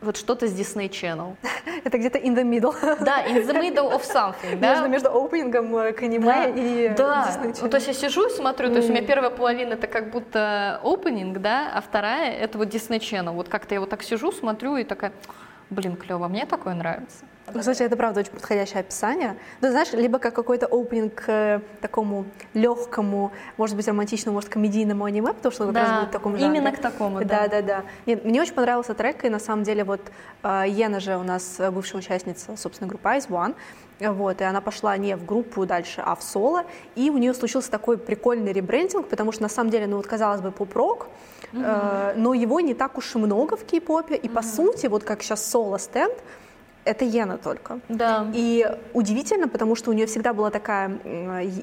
Speaker 3: вот что-то с Disney Channel.
Speaker 2: Это где-то in the middle.
Speaker 3: Да, in the middle of something, да?
Speaker 2: Между, между опенингом э, к аниме
Speaker 3: Да,
Speaker 2: и
Speaker 3: да.
Speaker 2: Disney
Speaker 3: Ну,
Speaker 2: Channel.
Speaker 3: то есть я сижу и смотрю, то есть у меня первая половина это как будто опенинг, да, а вторая это вот Disney Channel. Вот как-то я вот так сижу, смотрю и такая, блин, клево, мне такое нравится.
Speaker 2: Ну, Кстати, это правда очень подходящее описание. Ну, знаешь, либо как какой-то опенинг к такому легкому, может быть, романтичному, может, комедийному аниме, потому что как
Speaker 3: Да,
Speaker 2: раз будет в таком жанре.
Speaker 3: именно к такому, да.
Speaker 2: Да, да, да. Нет, мне очень понравился трек, и на самом деле вот э, Йена же у нас э, бывшая участница, собственно, группы Ice One, Э, вот, и она пошла не в группу дальше, а в соло, и у нее случился такой прикольный ребрендинг, потому что на самом деле, ну вот казалось бы, поп-рок, э, но его не так уж и много в кей-попе, и по сути, вот как сейчас соло-стенд, это Йена только.
Speaker 3: Да.
Speaker 2: И удивительно, потому что у нее всегда была такая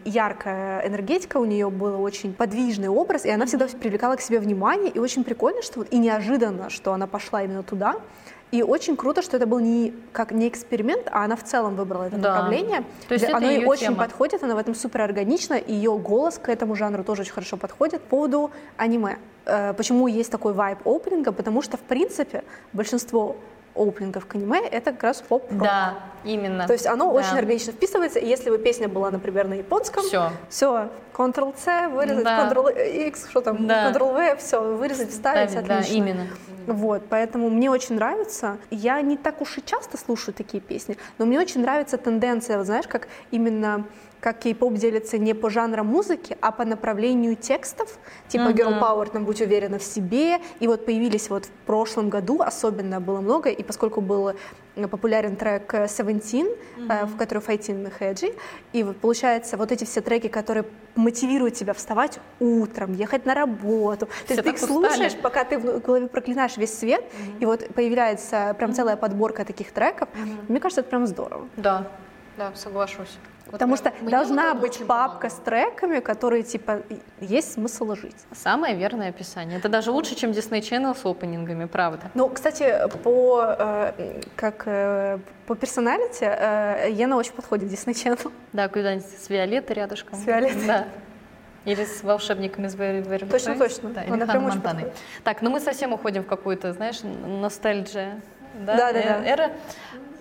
Speaker 2: яркая энергетика, у нее был очень подвижный образ, и она всегда привлекала к себе внимание. И очень прикольно, что и неожиданно, что она пошла именно туда. И очень круто, что это был не как не эксперимент, а она в целом выбрала это
Speaker 3: Да.
Speaker 2: направление.
Speaker 3: То есть
Speaker 2: оно ей очень
Speaker 3: тема.
Speaker 2: подходит, она в этом супер органична, и ее голос к этому жанру тоже очень хорошо подходит. По поводу аниме. Э, Почему есть такой вайб опенинга? Потому что, в принципе, большинство опенингов к аниме — это как раз поп-рок.
Speaker 3: Да, именно.
Speaker 2: То есть оно
Speaker 3: Да.
Speaker 2: очень органично вписывается, и если бы песня была, например, на японском,
Speaker 3: Всё.
Speaker 2: все, Ctrl-C, вырезать,
Speaker 3: Да.
Speaker 2: Ctrl-X, что там,
Speaker 3: Да.
Speaker 2: Ctrl-V, все, вырезать, вставить,
Speaker 3: Ставить, да,
Speaker 2: отлично.
Speaker 3: именно.
Speaker 2: Вот, поэтому мне очень нравится. Я не так уж и часто слушаю такие песни, но мне очень нравится тенденция, вот знаешь, как именно как кей-поп делится не по жанрам музыки, а по направлению текстов, типа Girl Power, там, будь уверена в себе. И вот появились вот в прошлом году, особенно было много, и поскольку был э, популярен трек э, Seventeen, э, в который Файтин Хэджи, и вот получается вот эти все треки, которые мотивируют тебя вставать утром, ехать на работу. То
Speaker 3: Все
Speaker 2: есть ты их
Speaker 3: так устали.
Speaker 2: слушаешь, пока ты в голове проклинаешь весь свет, и вот появляется прям целая подборка таких треков. Мне кажется, это прям здорово.
Speaker 3: Да, да, соглашусь. Вот
Speaker 2: Потому что
Speaker 3: мне
Speaker 2: должна быть папка с
Speaker 3: помогло.
Speaker 2: треками, которые типа есть смысл жить.
Speaker 3: Самое верное описание. Это даже лучше, чем Disney Channel с опенингами, правда.
Speaker 2: Ну, кстати, по э, как э, по персоналити э, Ена очень подходит Disney Channel.
Speaker 3: Да, куда-нибудь с Виолеттой рядышком.
Speaker 2: С Виолеттой.
Speaker 3: Да. Или с волшебником из Very
Speaker 2: Точно, точно.
Speaker 3: Да,
Speaker 2: Она прям очень подходит.
Speaker 3: Так, ну мы совсем уходим в какую-то, знаешь, ностальджия. Да,
Speaker 2: Да, да,
Speaker 3: э-
Speaker 2: да.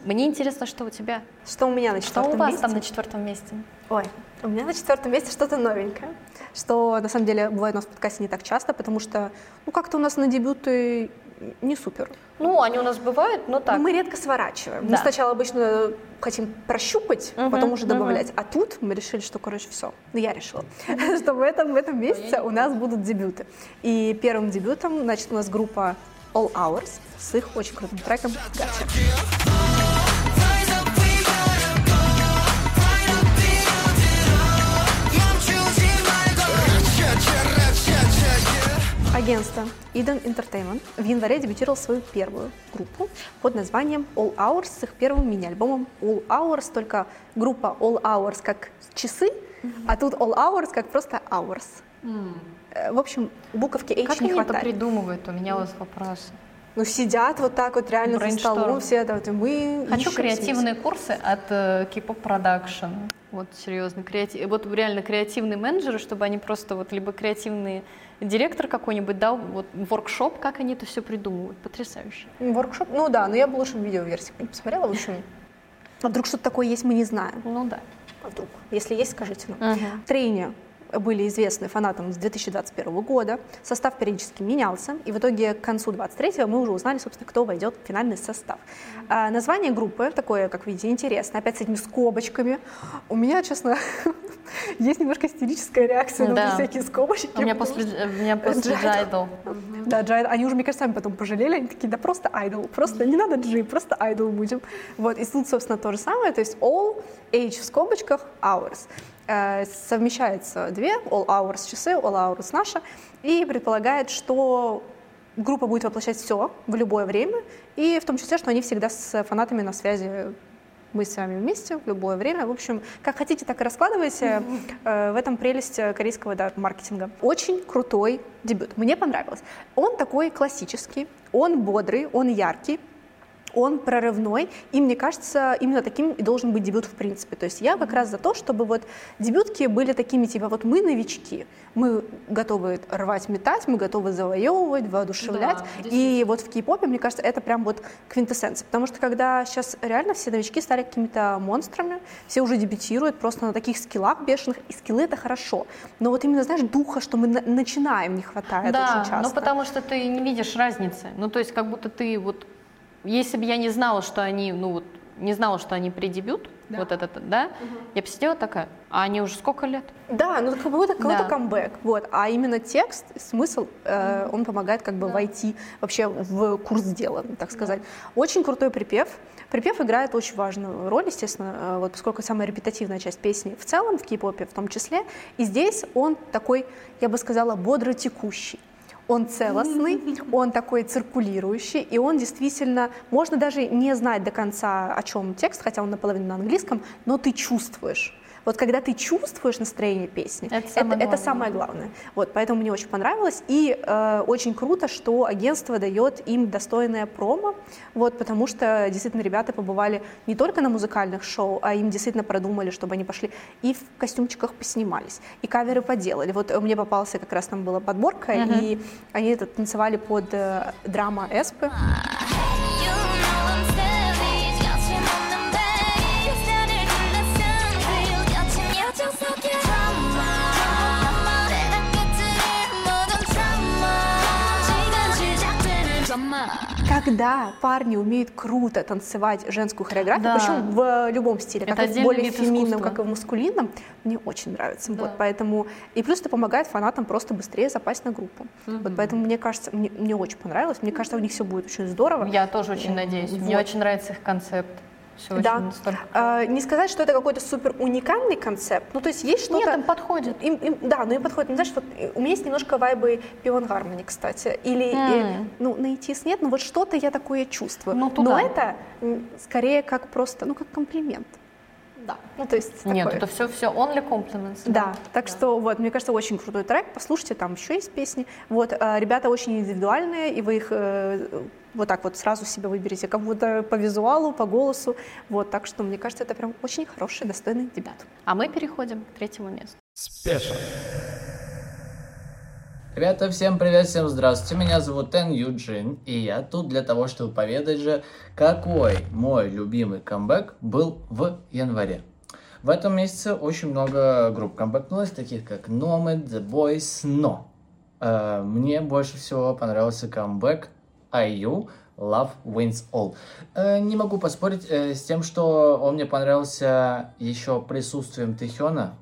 Speaker 3: Мне интересно, что у тебя.
Speaker 2: Что у меня на
Speaker 3: Что
Speaker 2: четвертом
Speaker 3: у вас
Speaker 2: месте?
Speaker 3: там на четвертом месте?
Speaker 2: Ой, у меня на четвертом месте что-то новенькое, что на самом деле бывает у нас в подкасте не так часто, потому что, ну, как-то у нас на дебюты не супер.
Speaker 3: Ну, они у нас бывают, но так.
Speaker 2: Ну, мы редко сворачиваем. Мы
Speaker 3: Да.
Speaker 2: сначала обычно хотим прощупать,
Speaker 3: Мгм,
Speaker 2: потом уже добавлять. А тут мы решили, что, короче, все. Ну, я решила, что в этом, в этом месяце у нас будут дебюты. И первым дебютом, значит, у нас группа All Hours с их очень крутым треком «Gotcha». Агентство Eden Entertainment в январе дебютировал свою первую группу под названием All Hours с их первым мини-альбомом All Hours, только группа All Hours как часы, а тут All Hours как просто Hours. Э, В общем, буковки H
Speaker 3: Как
Speaker 2: не
Speaker 3: они это
Speaker 2: хватает.
Speaker 3: придумывают? У меня вот вопрос.
Speaker 2: Ну, сидят вот так вот реально за столом все, это вот, и мы
Speaker 3: Хочу креативные курсы от э, K-pop Production. Вот серьезно, креатив... вот реально креативные менеджеры, чтобы они просто вот либо креативные директор какой-нибудь дал вот воркшоп, как они это все придумывают. Потрясающе.
Speaker 2: Воркшоп? Ну да, но я бы лучше видеоверсии не посмотрела. В общем, а вдруг что-то такое есть, мы не знаем.
Speaker 3: Ну да.
Speaker 2: А вдруг? Если есть, скажите нам.
Speaker 3: Мгм.
Speaker 2: Trainee были известны фанатам с 2021 года. Состав периодически менялся, и в итоге к концу 23 мы уже узнали, собственно, кто войдет в финальный состав. А, название группы такое, как видите, интересное, опять с этими скобочками. У меня, честно, есть немножко истерическая реакция на
Speaker 3: Да.
Speaker 2: всякие скобочки.
Speaker 3: У меня после, у меня после
Speaker 2: Джайдл.
Speaker 3: Джайдл.
Speaker 2: Да, Джайд, они уже, мне кажется, сами потом пожалели, они такие, да просто I-DLE, просто не надо G, просто I-DLE будем. Вот, и тут, собственно, то же самое, то есть all, H в скобочках, hours. Э, совмещается две, all hours часы, all hours наша, и предполагает, что группа будет воплощать все в любое время, и в том числе, что они всегда с фанатами на связи мы с вами вместе в любое время. В общем, как хотите, так и раскладывайте. Э, В этом прелесть корейского да, маркетинга. Очень крутой дебют. Мне понравилось. Он такой классический, он бодрый, он яркий. Он прорывной, и мне кажется, именно таким и должен быть дебют в принципе. То есть я как раз за то, чтобы вот дебютки были такими, типа, вот мы новички, мы готовы рвать, метать, мы готовы завоевывать, воодушевлять.
Speaker 3: Да,
Speaker 2: и вот в кей-попе, мне кажется, это прям вот квинтэссенция. Потому что когда сейчас реально все новички стали какими-то монстрами, все уже дебютируют просто на таких скиллах бешеных, и скиллы это хорошо. Но вот именно, знаешь, духа, что мы на- начинаем, не хватает
Speaker 3: да,
Speaker 2: очень часто.
Speaker 3: ну потому что ты не видишь разницы. Ну то есть как будто ты вот, если бы я не знала, что они, ну вот, не знала, что они предебют, вот этот, да, я бы сидела такая, а они уже сколько лет?
Speaker 2: Да, ну как будто какой-то
Speaker 3: Да.
Speaker 2: камбэк, вот. А именно текст, смысл, э, он помогает как бы войти вообще в курс дела, так сказать. Очень крутой припев. Припев играет очень важную роль, естественно, э, вот поскольку самая репетативная часть песни в целом, в кей-попе в том числе. И здесь он такой, я бы сказала, бодро текущий. Он целостный, он такой циркулирующий, и он действительно, можно даже не знать до конца, о чем текст, хотя он наполовину на английском, но ты чувствуешь. Вот когда ты чувствуешь настроение песни,
Speaker 3: Это самое
Speaker 2: это
Speaker 3: главное.
Speaker 2: самое главное. Вот, поэтому мне очень понравилось. И э, очень круто, что агентство дает им достойное промо, вот, потому что действительно ребята побывали не только на музыкальных шоу, а им действительно продумали, чтобы они пошли и в костюмчиках поснимались, и каверы поделали. Вот мне попался как раз там была подборка, и они это танцевали под э, драма Эспы. Когда парни умеют круто танцевать женскую хореографию,
Speaker 3: Да.
Speaker 2: причем в любом стиле,
Speaker 3: Это
Speaker 2: как и в более феминном, как и в маскулинном, мне очень нравится.
Speaker 3: Да.
Speaker 2: Вот, поэтому и плюс это помогает фанатам просто быстрее запасть на группу. Вот, поэтому мне кажется, мне, мне очень понравилось. Мне кажется, у них все будет очень здорово.
Speaker 3: Я тоже очень надеюсь. Мне
Speaker 2: Вот.
Speaker 3: очень нравится их концепт. Все
Speaker 2: Да.
Speaker 3: очень настолько...
Speaker 2: А, не сказать, что это какой-то супер уникальный концепт. Ну, то есть есть что-то...
Speaker 3: Нет, им подходит.
Speaker 2: Им, им- да, но им подходит. Ну, знаешь, вот э, у меня есть немножко вайбы Пион Гармони, кстати. Или, э,
Speaker 3: М.
Speaker 2: ну, на ETS нет, но вот что-то я такое чувствую.
Speaker 3: Ну,
Speaker 2: но
Speaker 3: туда.
Speaker 2: это м, скорее как просто, ну, как комплимент. Да. Ну, то есть
Speaker 3: Нет,
Speaker 2: такое.
Speaker 3: это все, все only compliments.
Speaker 2: Да, так что вот, мне кажется, очень крутой трек. Послушайте, там еще есть песни. Вот, э, ребята очень индивидуальные, и вы их э, вот так вот сразу себе выберете, как будто по визуалу, по голосу. Вот, так что мне кажется, это прям очень хороший, достойный дебют.
Speaker 3: А мы переходим к третьему месту.
Speaker 5: Special.
Speaker 6: Ребята, всем привет, всем здравствуйте, меня зовут Тен Юджин, и я тут для того, чтобы поведать же, какой мой любимый камбэк был в январе. В этом месяце очень много групп камбэкнулось, таких как Nomad, The Boys, но э, мне больше всего понравился камбэк IU Love Wins All. Э, не могу поспорить э, с тем, что он мне понравился еще присутствием Тэхёна,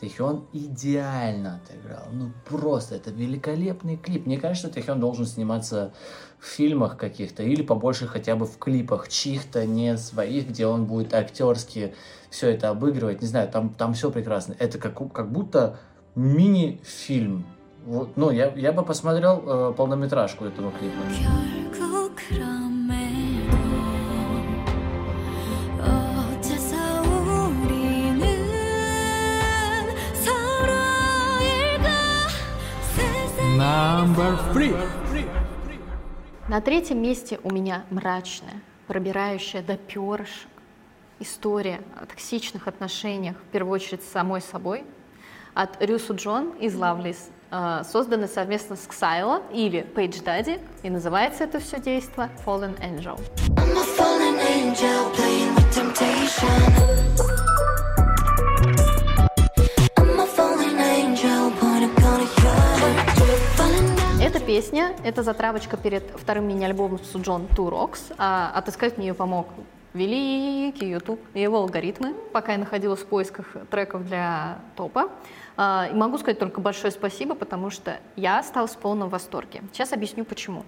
Speaker 6: Тэхён идеально отыграл. Ну просто, это великолепный клип. Мне кажется, Тэхён должен сниматься в фильмах каких-то или побольше хотя бы в клипах чьих-то, не своих, где он будет актерски все это обыгрывать. Не знаю, там, там все прекрасно. Это как, как будто мини-фильм. Вот, ну, я, я бы посмотрел э, полнометражку этого клипа.
Speaker 5: Number three.
Speaker 3: На третьем месте у меня мрачная, пробирающая до перышек история о токсичных отношениях, в первую очередь с самой собой, от Рюсу Джон из Loveless э, созданы совместно с Ксайло или Page Daddy, и называется это все действо Fallen Angel.
Speaker 7: I'm a fallen angel playing with temptation.
Speaker 3: Песня, это затравочка перед вторым мини-альбомом Суджон Two Rocks, а отыскать мне ее помог великий YouTube и его алгоритмы, пока я находилась в поисках треков для топа. А, И могу сказать только большое спасибо, потому что я осталась в полном восторге. Сейчас объясню почему.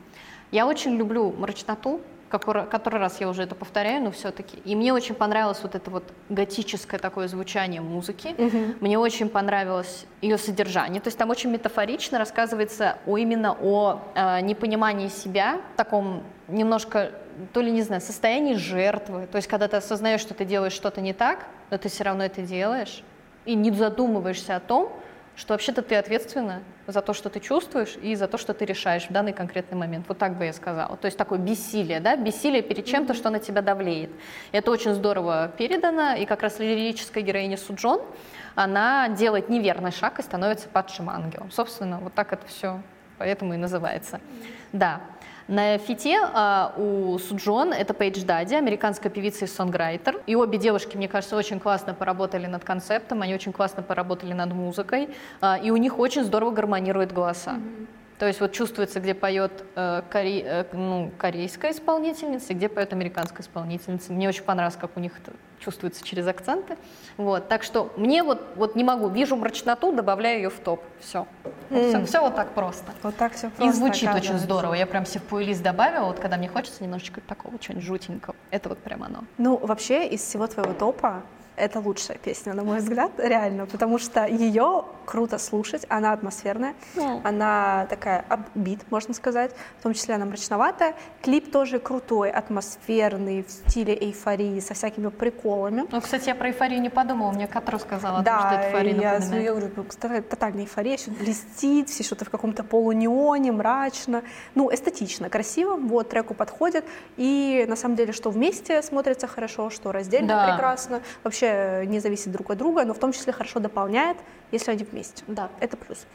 Speaker 3: Я очень люблю мрачноту, который, который раз я уже это повторяю, но все-таки. И мне очень понравилось вот это вот готическое такое звучание музыки. Мне очень понравилось ее содержание. То есть там очень метафорично рассказывается о, именно о э, непонимании себя, таком немножко, то ли, не знаю, состоянии жертвы. То есть когда ты осознаешь, что ты делаешь что-то не так, но ты все равно это делаешь, и не задумываешься о том, что вообще-то ты ответственна за то, что ты чувствуешь, и за то, что ты решаешь в данный конкретный момент. Вот так бы я сказала. То есть такое бессилие, да, бессилие перед чем-то, что на тебя давлеет. Это очень здорово передано, и как раз лирическая героиня Суджон, она делает неверный шаг и становится падшим ангелом. Собственно, вот так это все поэтому и называется. Да. На фите а, у Суджон это Пейдж Дади, американская певица и сонграйтер. И обе девушки, мне кажется, очень классно поработали над концептом, они очень классно поработали над музыкой, а, и у них очень здорово гармонируют голоса. То есть вот чувствуется, где поет э, коре- э, ну, корейская исполнительница и где поет американская исполнительница. Мне очень понравилось, как у них это чувствуется через акценты. Вот, так что мне вот, вот не могу, вижу мрачноту, добавляю ее в топ. Все. Все, вот так просто.
Speaker 2: Вот так все
Speaker 3: И
Speaker 2: просто.
Speaker 3: звучит очень здорово. Я прям себе в плейлист добавила, вот когда мне хочется немножечко такого чего-нибудь жутенького. Это вот прям оно.
Speaker 2: Ну, вообще, из всего твоего топа это лучшая песня, на мой взгляд, реально, потому что ее круто слушать, она атмосферная, она такая апбит, можно сказать, в том числе она мрачноватая. Клип тоже крутой, атмосферный, в стиле эйфории, со всякими приколами.
Speaker 3: Ну, кстати, я про эйфорию не подумала, мне Катро сказала, о том, что
Speaker 2: Да,
Speaker 3: эйфория
Speaker 2: я,
Speaker 3: напоминает.
Speaker 2: я говорю, ну, кстати, тотальная эйфория, все блестит, все что-то в каком-то полунеоне, мрачно. Ну, эстетично, красиво, вот, треку подходит. И на самом деле, что вместе смотрится хорошо, что раздельно
Speaker 3: Да.
Speaker 2: прекрасно. Вообще не зависит друг от друга, но в том числе хорошо дополняет, если они вместе.
Speaker 3: Да.
Speaker 2: Это плюс.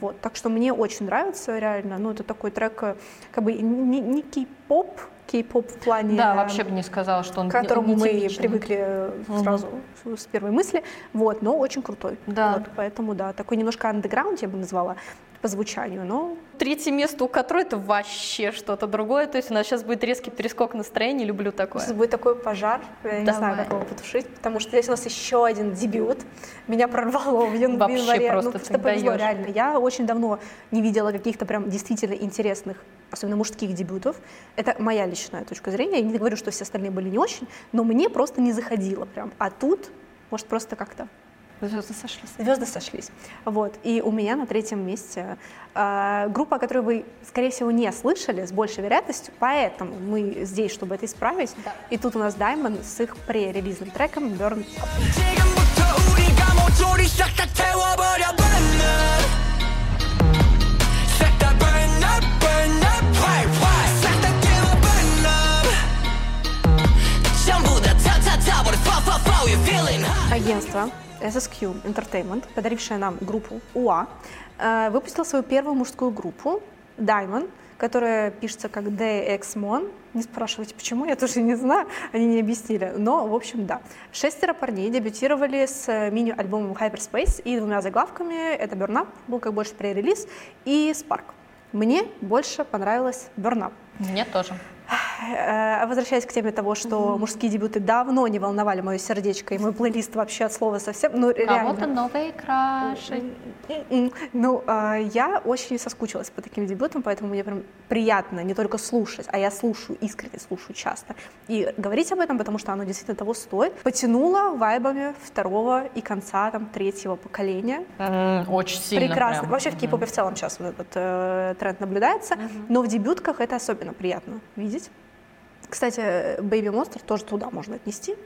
Speaker 2: Вот, так что мне очень нравится, реально. Ну, это такой трек, э, как бы не, кей-поп, кей-поп в плане...
Speaker 3: Да, вообще бы не сказала, что он
Speaker 2: к которому мы привыкли э, сразу с первой мысли, вот, но очень крутой.
Speaker 3: Да.
Speaker 2: Вот, поэтому, да, такой немножко андеграунд я бы назвала по звучанию, но
Speaker 3: Третье место у Катро это вообще что-то другое. То есть у нас сейчас будет резкий перескок настроения, люблю такое.
Speaker 2: сейчас будет такой пожар, я не знаю,
Speaker 3: Давай.
Speaker 2: как его потушить, потому что здесь у нас еще один дебют. Меня прорвало в ян- в
Speaker 3: Вообще
Speaker 2: январе.
Speaker 3: просто
Speaker 2: ну, просто повезло,
Speaker 3: даешь.
Speaker 2: реально. Я очень давно не видела каких-то прям действительно интересных, особенно мужских дебютов. Это моя личная точка зрения. Я не говорю, что все остальные были не очень, но мне просто не заходило прям. А тут, может, просто как-то
Speaker 3: Звезды сошлись.
Speaker 2: Звезды сошлись. Вот. И у меня на третьем месте э, группа, которую вы, скорее всего, не слышали с большей вероятностью, поэтому мы здесь, чтобы это исправить. Да. И тут у нас Даймон с их пререлизным треком Burn.
Speaker 1: Burn up,
Speaker 2: Агентство SSQ Entertainment, подарившее нам группу УА, э, выпустило свою первую мужскую группу Diamond, которая пишется как DXMON. Не спрашивайте, почему, я тоже не знаю, они не объяснили. Но, в общем, да. Шестеро парней дебютировали с э, мини-альбомом Hyperspace и двумя заглавками. Это Burn Up, был как больше пререлиз, и Spark. Мне больше понравилось Burn Up.
Speaker 3: Мне тоже.
Speaker 2: Э, Возвращаясь к теме того, что мужские дебюты давно не волновали мое сердечко и мой плейлист вообще от слова совсем, ну реально.
Speaker 3: Кого-то новые краши.
Speaker 2: М-м. Ну, а, я очень соскучилась по таким дебютам, поэтому мне прям приятно не только слушать, а я слушаю, искренне слушаю часто. И говорить об этом, потому что оно действительно того стоит. Потянула вайбами второго и конца там третьего поколения.
Speaker 3: М, Очень сильно
Speaker 2: Прекрасно.
Speaker 3: прям.
Speaker 2: Вообще в кей-попе в целом сейчас вот этот э, тренд наблюдается, но в дебютках это особенно приятно видеть увидеть. Кстати, Baby Monster тоже туда можно отнести.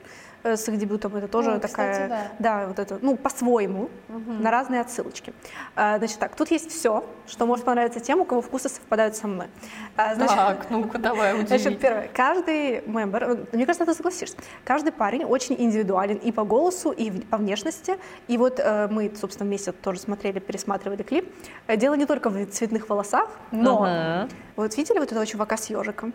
Speaker 2: э, С их дебютом это тоже
Speaker 3: О,
Speaker 2: такая,
Speaker 3: кстати, да.
Speaker 2: вот это, ну, по-своему, на разные отсылочки. А, Значит, так, тут есть все, что может понравиться тем, у кого вкусы совпадают со мной. А, значит,
Speaker 3: Так, ну-ка давай
Speaker 2: Значит,
Speaker 3: удиви.
Speaker 2: первое. Каждый мембер, э, мне кажется, ты согласишься, каждый парень очень индивидуален и по голосу, и по внешности. И вот э, мы, собственно, вместе тоже смотрели, пересматривали клип. Дело не только в цветных волосах, но
Speaker 3: Мгм.
Speaker 2: вот видели вот этого чувака с ежиком?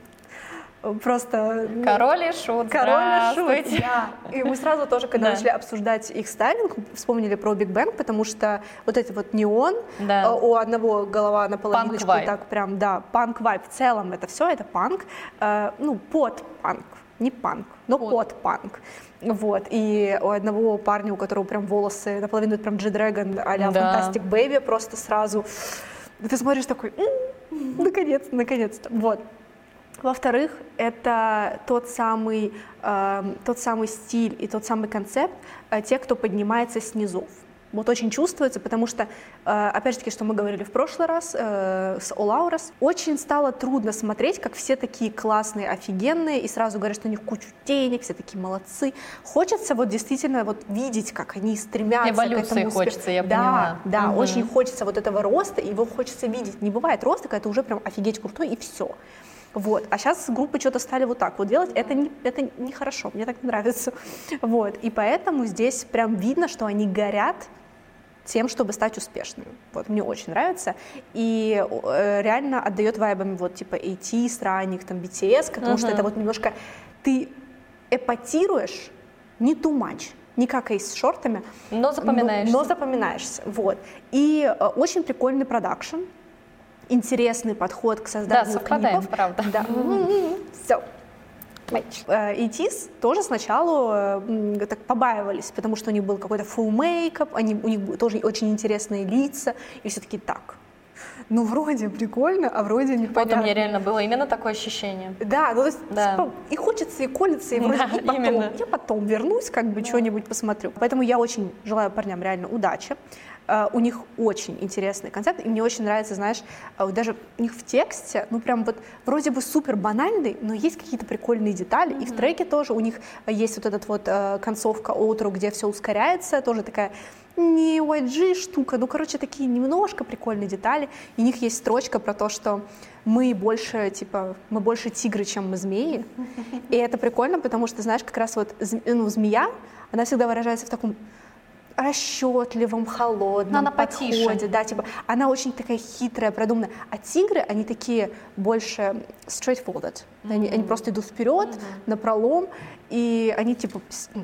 Speaker 2: Просто ну,
Speaker 3: Король и шут,
Speaker 2: Король и шут, да. И мы сразу тоже, когда
Speaker 3: Да.
Speaker 2: начали обсуждать их стайлинг, вспомнили про Big Bang, потому что вот этот вот неон,
Speaker 3: Да.
Speaker 2: э, у одного голова
Speaker 3: Панк-вайб.
Speaker 2: так прям, да, панк-вайб. В целом это все, это панк, э, ну, под панк, не панк, но
Speaker 3: Под.
Speaker 2: под панк. Вот, и у одного парня, у которого прям волосы наполовину прям G-Dragon а-ля
Speaker 3: Да.
Speaker 2: Fantastic Baby, просто сразу ты смотришь такой, «М, наконец-то, наконец-то. Вот. Во-вторых, это тот самый, эм, тот самый стиль и тот самый концепт, э, те, кто поднимается снизу. Вот очень чувствуется, потому что, э, опять же таки, что мы говорили в прошлый раз э, с Auras, очень стало трудно смотреть, как все такие классные, офигенные, и сразу говорят, что у них кучу денег, все такие молодцы. Хочется вот действительно вот видеть, как они стремятся к
Speaker 3: Эволюции
Speaker 2: этому успеху.
Speaker 3: хочется, я
Speaker 2: да,
Speaker 3: поняла.
Speaker 2: Да,
Speaker 3: Мгм.
Speaker 2: очень хочется вот этого роста, его хочется видеть. Не бывает роста, когда ты уже прям офигеть крутой, и все. Вот. А сейчас группы что-то стали вот так вот делать. Это, не, это нехорошо, мне так не нравится. Вот. И поэтому здесь прям видно, что они горят тем, чтобы стать успешными. Вот, мне очень нравится. И э, реально отдает вайбами вот типа AT, ранних, там BTS, потому что
Speaker 3: Мгм.
Speaker 2: это вот немножко ты эпатируешь не too much, не как и с шортами,
Speaker 3: Но запоминаешься.
Speaker 2: но, но запоминаешься. Вот. И э, очень прикольный продакшн, интересный подход к
Speaker 3: Да,
Speaker 2: созданию
Speaker 3: совпадаем,
Speaker 2: клипов.
Speaker 3: правда.
Speaker 2: Да. Все. И Тис тоже сначала э, так побаивались, потому что у них был какой-то full мейкап, они, у них тоже очень интересные лица, и все таки так. Ну, вроде прикольно, а вроде
Speaker 3: Вот
Speaker 2: непонятно.
Speaker 3: у меня реально было именно такое ощущение.
Speaker 2: Да, ну то есть
Speaker 3: Да.
Speaker 2: типа, и хочется, и колется, и вроде
Speaker 3: Да,
Speaker 2: и потом,
Speaker 3: именно.
Speaker 2: я потом вернусь, как бы что-нибудь посмотрю. Поэтому я очень желаю парням реально удачи. Э, у них очень интересный концепт, и мне очень нравится, знаешь, вот даже у них в тексте, ну прям вот вроде бы супер банальный, но есть какие-то прикольные детали, и в треке тоже у них есть вот этот вот концовка outro, где все ускоряется, тоже такая не YG штука, ну, короче, такие немножко прикольные детали. И у них есть строчка про то, что мы больше, типа, мы больше тигры, чем мы змеи. И это прикольно, потому что, знаешь, как раз вот ну, змея, она всегда выражается в таком расчетливом, холодном
Speaker 3: Но она потише.
Speaker 2: подходе, да, типа, она очень такая хитрая, продуманная, а тигры, они такие больше straightforward, они, они просто идут вперед, на пролом, и они типа ну,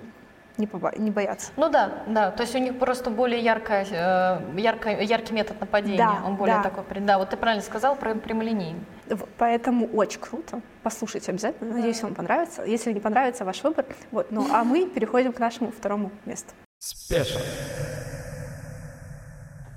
Speaker 2: не, поба- не боятся.
Speaker 3: Ну да, да. То есть у них просто более яркая, э, ярко- яркий метод нападения.
Speaker 2: Да,
Speaker 3: Он более
Speaker 2: да.
Speaker 3: такой. Да, вот ты правильно сказал про прямолинейный.
Speaker 2: Поэтому очень круто. Послушайте обязательно. Надеюсь, вам понравится. Если не понравится, ваш выбор. Вот. Ну, а мы переходим к нашему второму месту.
Speaker 5: Спешл.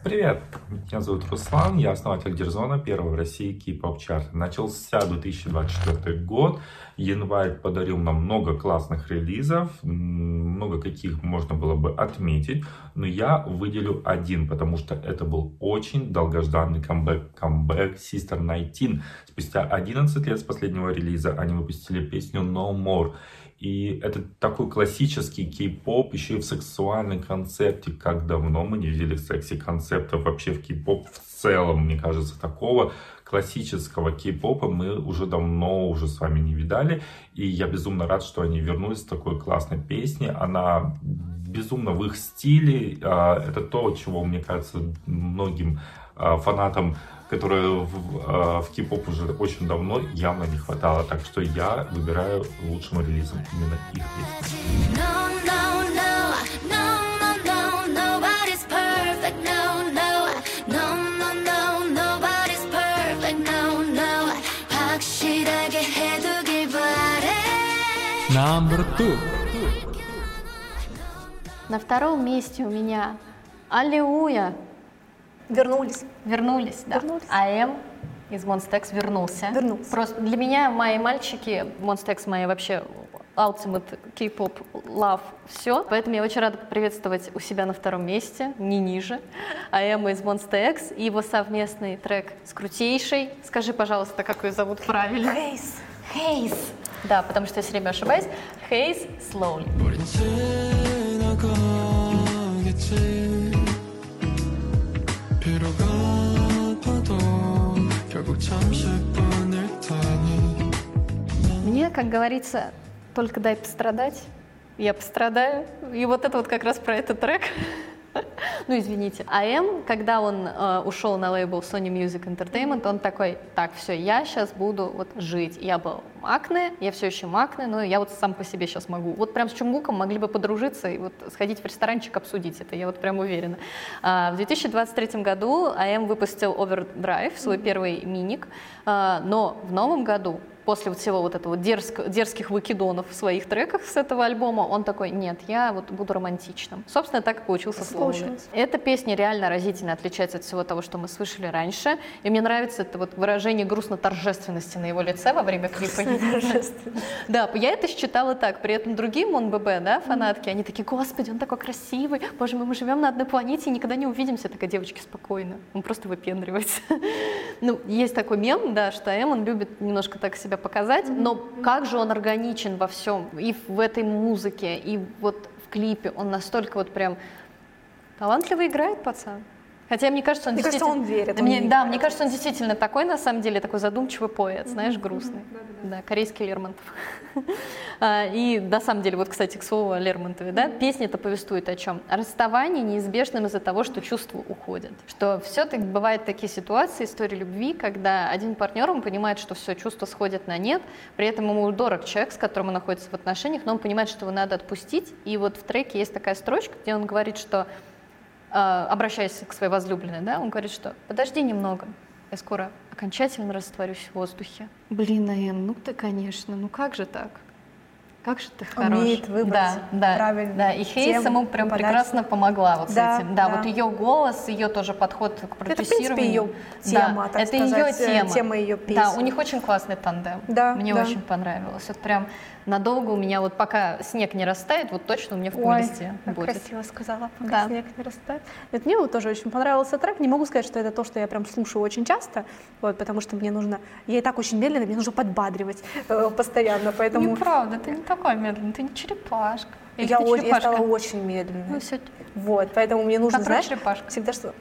Speaker 8: Привет, меня зовут Руслан, я основатель Дерзона, первого в России кей-поп чарта. Начался 2024 год, январь подарил нам много классных релизов, много каких можно было бы отметить, но я выделю один, потому что это был очень долгожданный камбэк, камбэк Sister 19. Спустя 11 лет с последнего релиза они выпустили песню No More. И это такой классический кей-поп, еще и в сексуальном концепте. Как давно мы не видели секси-концепта вообще в кей-поп в целом, мне кажется, такого классического кей-попа мы уже давно уже с вами не видали. И я безумно рад, что они вернулись с такой классной песней. Она безумно в их стиле. А, Это то, чего, мне кажется, многим Э, фанатам, которые в, э, в кей-поп уже очень давно явно не хватало. Так что я выбираю лучшим релизом именно их
Speaker 7: песни.
Speaker 5: Number two.
Speaker 3: На втором месте у меня Аллилуйя
Speaker 2: Вернулись.
Speaker 3: Вернулись, да.
Speaker 2: Вернулись.
Speaker 3: АМ из Monstex вернулся.
Speaker 2: Вернулся.
Speaker 3: Просто для меня мои мальчики, Monstex мои вообще ultimate K-pop love, все. Поэтому я очень рада приветствовать у себя на втором месте, не ниже, АМ из Monster X и его совместный трек с Крутейшей. Скажи, пожалуйста, как ее зовут правильно?
Speaker 2: Хейс.
Speaker 3: Хейс. Да, потому что я все время ошибаюсь. Haze Slowly. Мне, как говорится, только дай пострадать, я пострадаю. И вот это вот как раз про этот трек. Ну, извините. А М, когда он э, ушел на лейбл Sony Music Entertainment, он такой, так, все, я сейчас буду вот жить. Я был Макне, я все еще Макне, но я вот сам по себе сейчас могу. Вот прям с Чумбуком могли бы подружиться и вот сходить в ресторанчик, обсудить это, я вот прям уверена. А, в 2023 году АМ выпустил Overdrive, свой первый миник, А, но в новом году после вот всего вот этого дерзк- дерзких выкидонов в своих треках с этого альбома, он такой, нет, я вот буду романтичным. Собственно, так и получился.
Speaker 2: Получилось.
Speaker 3: Эта песня реально разительно отличается от всего того, что мы слышали раньше. И мне нравится это вот выражение грустно-торжественности на его лице во время клипа. Да, я это считала так. При этом другие МонББ, да, фанатки, они такие, господи, он такой красивый, боже мой, мы живем на одной планете и никогда не увидимся. Такая, девочки, спокойно, он просто выпендривается. Ну, есть такой мем, да, что Эм, он любит немножко так себя показать, но как же он органичен во всем, и в этой музыке, и вот в клипе, он настолько вот прям талантливо играет, пацан. Хотя мне кажется, он
Speaker 2: Мне кажется,
Speaker 3: действительно...
Speaker 2: он верит, он
Speaker 3: Мне- да,
Speaker 2: играет.
Speaker 3: мне кажется, он действительно такой, на самом деле, такой задумчивый поэт, знаешь, грустный. Да, корейский Лермонтов. А, И на самом деле, вот, кстати, к слову о Лермонтове, да, песня-то повествует о чем? О расставании неизбежном из-за того, что чувства уходят. Что все-таки бывают такие ситуации, истории любви, когда один партнер, он понимает, что все, чувства сходят на нет, при этом ему дорог человек, с которым он находится в отношениях, но он понимает, что его надо отпустить. И вот в треке есть такая строчка, где он говорит, что обращаясь к своей возлюбленной, да, он говорит, что подожди немного, я скоро окончательно растворюсь в воздухе. Блин, Наэн, ну ты, конечно, ну как же так? Как же ты хорош.
Speaker 2: Умеет выбрать
Speaker 3: да, да,
Speaker 2: правильно
Speaker 3: Да, и Хейс ему прям
Speaker 2: подачу.
Speaker 3: прекрасно помогла вот
Speaker 2: Да,
Speaker 3: с этим. Да,
Speaker 2: да.
Speaker 3: вот ее голос, ее тоже подход к
Speaker 2: Это, в
Speaker 3: продюсированию.
Speaker 2: принципе, ее тема,
Speaker 3: да,
Speaker 2: так
Speaker 3: это
Speaker 2: сказать,
Speaker 3: ее
Speaker 2: э,
Speaker 3: тема.
Speaker 2: тема ее
Speaker 3: Да,
Speaker 2: песен.
Speaker 3: у них очень классный тандем.
Speaker 2: Да,
Speaker 3: Мне
Speaker 2: да.
Speaker 3: очень понравилось. Вот прям надолго у меня вот пока снег не растает, вот точно у меня в плейлисте
Speaker 2: как
Speaker 3: будет.
Speaker 2: красиво сказала, пока
Speaker 3: Да.
Speaker 2: снег не растает. Вот мне вот тоже очень понравился трек. Не могу сказать, что это то, что я прям слушаю очень часто, вот, потому что мне нужно... Я и так очень медленно, мне нужно подбадривать э, постоянно, поэтому
Speaker 3: Неправда, ты не такой медленный, ты не черепашка. Или
Speaker 2: я, о- я стала очень медленной.
Speaker 3: Ну, всё.
Speaker 2: Вот, поэтому мне нужно,
Speaker 3: Контроль
Speaker 2: знаешь,
Speaker 3: черепашка.
Speaker 2: всегда что...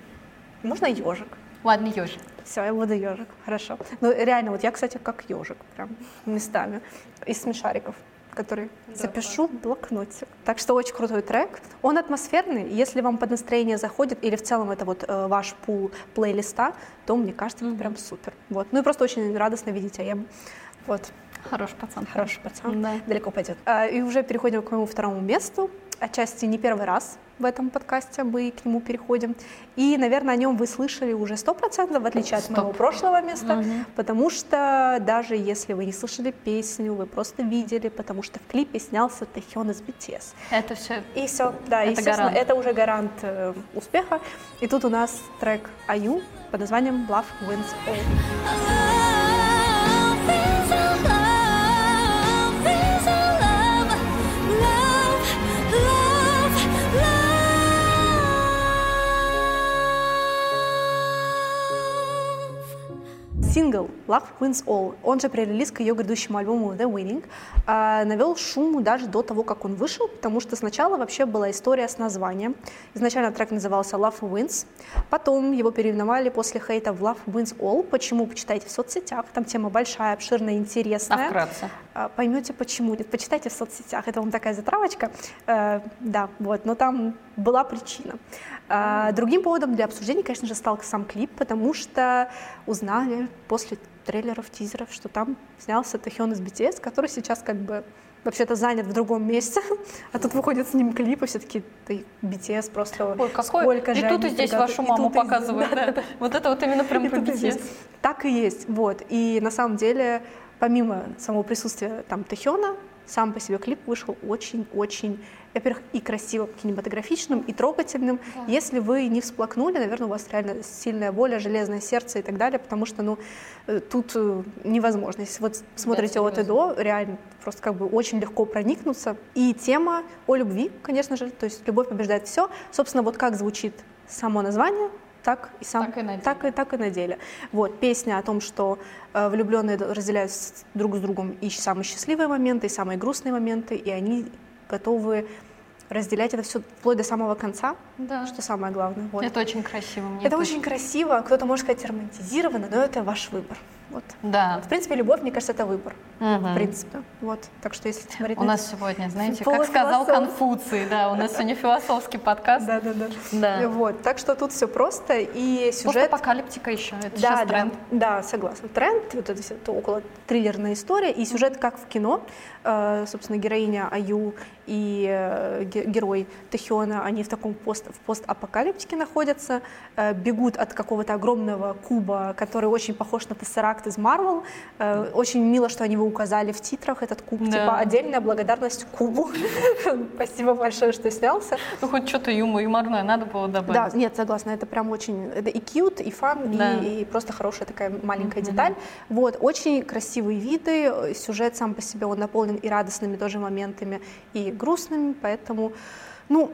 Speaker 2: Можно ежик?
Speaker 3: Ладно, ежик.
Speaker 2: Все, я буду ежик, хорошо. Ну, реально, вот я, кстати, как ежик, прям местами, из смешариков который запишу в блокноте. Так что очень крутой трек. Он атмосферный. Если вам под настроение заходит, или в целом это вот э, ваш пул плейлиста, то мне кажется, это прям супер. Вот. Ну и просто очень радостно видеть АЕМ. Вот.
Speaker 3: Хороший пацан.
Speaker 2: Хороший пацан.
Speaker 3: Да.
Speaker 2: Далеко пойдет. А, И уже переходим к моему второму месту. Отчасти не первый раз в этом подкасте мы к нему переходим. И, наверное, о нем вы слышали уже сто процентов, в отличие от моего прошлого места, потому что даже если вы не слышали песню, вы просто видели, потому что в клипе снялся Тэхён из BTS.
Speaker 3: Это все
Speaker 2: И все, да,
Speaker 3: Это
Speaker 2: естественно,
Speaker 3: гарант.
Speaker 2: это уже гарант э, успеха. И тут у нас трек Аю под названием Love Wins All. Сингл Love Wins All, он же пререлиз к ее грядущему альбому The Winning, а, навел шуму даже до того, как он вышел, потому что сначала вообще была история с названием. Изначально трек назывался Love Wins, потом его переименовали после хейта в Love Wins All. Почему? Почитайте в соцсетях, там тема большая, обширная,
Speaker 3: А
Speaker 2: интересная.
Speaker 3: вкратце?
Speaker 2: А, Поймете почему. Нет, почитайте в соцсетях. Это вам такая затравочка. Э, да, вот. Но там была причина. А, Другим поводом для обсуждения, конечно же, стал сам клип, потому что узнали после трейлеров, тизеров, что там снялся Тэхён из BTS, который сейчас как бы вообще-то занят в другом месте, а тут выходит с ним клип, и все таки ты BTS просто
Speaker 3: Ой, какой...
Speaker 2: сколько
Speaker 3: и
Speaker 2: же
Speaker 3: тут и здесь
Speaker 2: приготовили».
Speaker 3: вашу
Speaker 2: И
Speaker 3: маму
Speaker 2: и здесь,
Speaker 3: показывают.
Speaker 2: да,
Speaker 3: да. Вот это вот именно прям
Speaker 2: и
Speaker 3: про
Speaker 2: и.
Speaker 3: BTS.
Speaker 2: Так и есть, вот. И на самом деле, помимо самого присутствия там Тэхёна, сам по себе клип вышел очень-очень, во-первых, и красивым, кинематографичным, и трогательным. Если вы не всплакнули, наверное, у вас реально сильная воля, железное сердце и так далее, потому что, ну, э, тут э, невозможно. Если вот смотрите от и до, реально просто как бы очень легко проникнуться. И тема о любви, конечно же, то есть любовь побеждает все. Собственно, вот как звучит само название, так и сам,
Speaker 3: Так и на деле.
Speaker 2: так и так и на деле. Вот песня о том, что э, влюбленные разделяют друг с другом и самые счастливые моменты, и самые грустные моменты, и они готовы разделять это все вплоть до самого конца,
Speaker 3: Да.
Speaker 2: что самое главное. Вот.
Speaker 3: Это очень красиво. мне
Speaker 2: Это очень красиво, кто-то может сказать романтизировано, но это ваш выбор. Вот.
Speaker 3: Да.
Speaker 2: В принципе, любовь, мне кажется, это выбор.
Speaker 3: Мгм.
Speaker 2: В принципе. Вот. Так что если смотреть
Speaker 3: У
Speaker 2: на
Speaker 3: нас сегодня, знаете, как сказал Конфуций, да, у нас сегодня философский подкаст.
Speaker 2: Да, да, да.
Speaker 3: Да.
Speaker 2: Вот. Так что тут все просто. И сюжет...
Speaker 3: Постапокалиптика еще, это
Speaker 2: Да,
Speaker 3: сейчас
Speaker 2: да,
Speaker 3: тренд.
Speaker 2: да, согласна. Тренд, вот это, это около триллерная история, и сюжет как в кино. Э, собственно, героиня Аю и э, ге- герой Тэхёна, они в таком пост, в постапокалиптике находятся, э, бегут от какого-то огромного куба, который очень похож на Тессеракт из Марвел. Э, очень мило, что они его указали в титрах, этот куб.
Speaker 3: Да.
Speaker 2: Типа отдельная благодарность кубу. Спасибо большое, что снялся.
Speaker 3: Ну, хоть что-то юмор, юморное надо было
Speaker 2: Да,
Speaker 3: добавить.
Speaker 2: нет, согласна, это прям очень, это и cute, и фан,
Speaker 3: Да.
Speaker 2: и, и просто хорошая такая маленькая деталь. Вот, очень красивые виды, сюжет сам по себе, он наполнен и радостными тоже моментами, и грустными, поэтому, ну,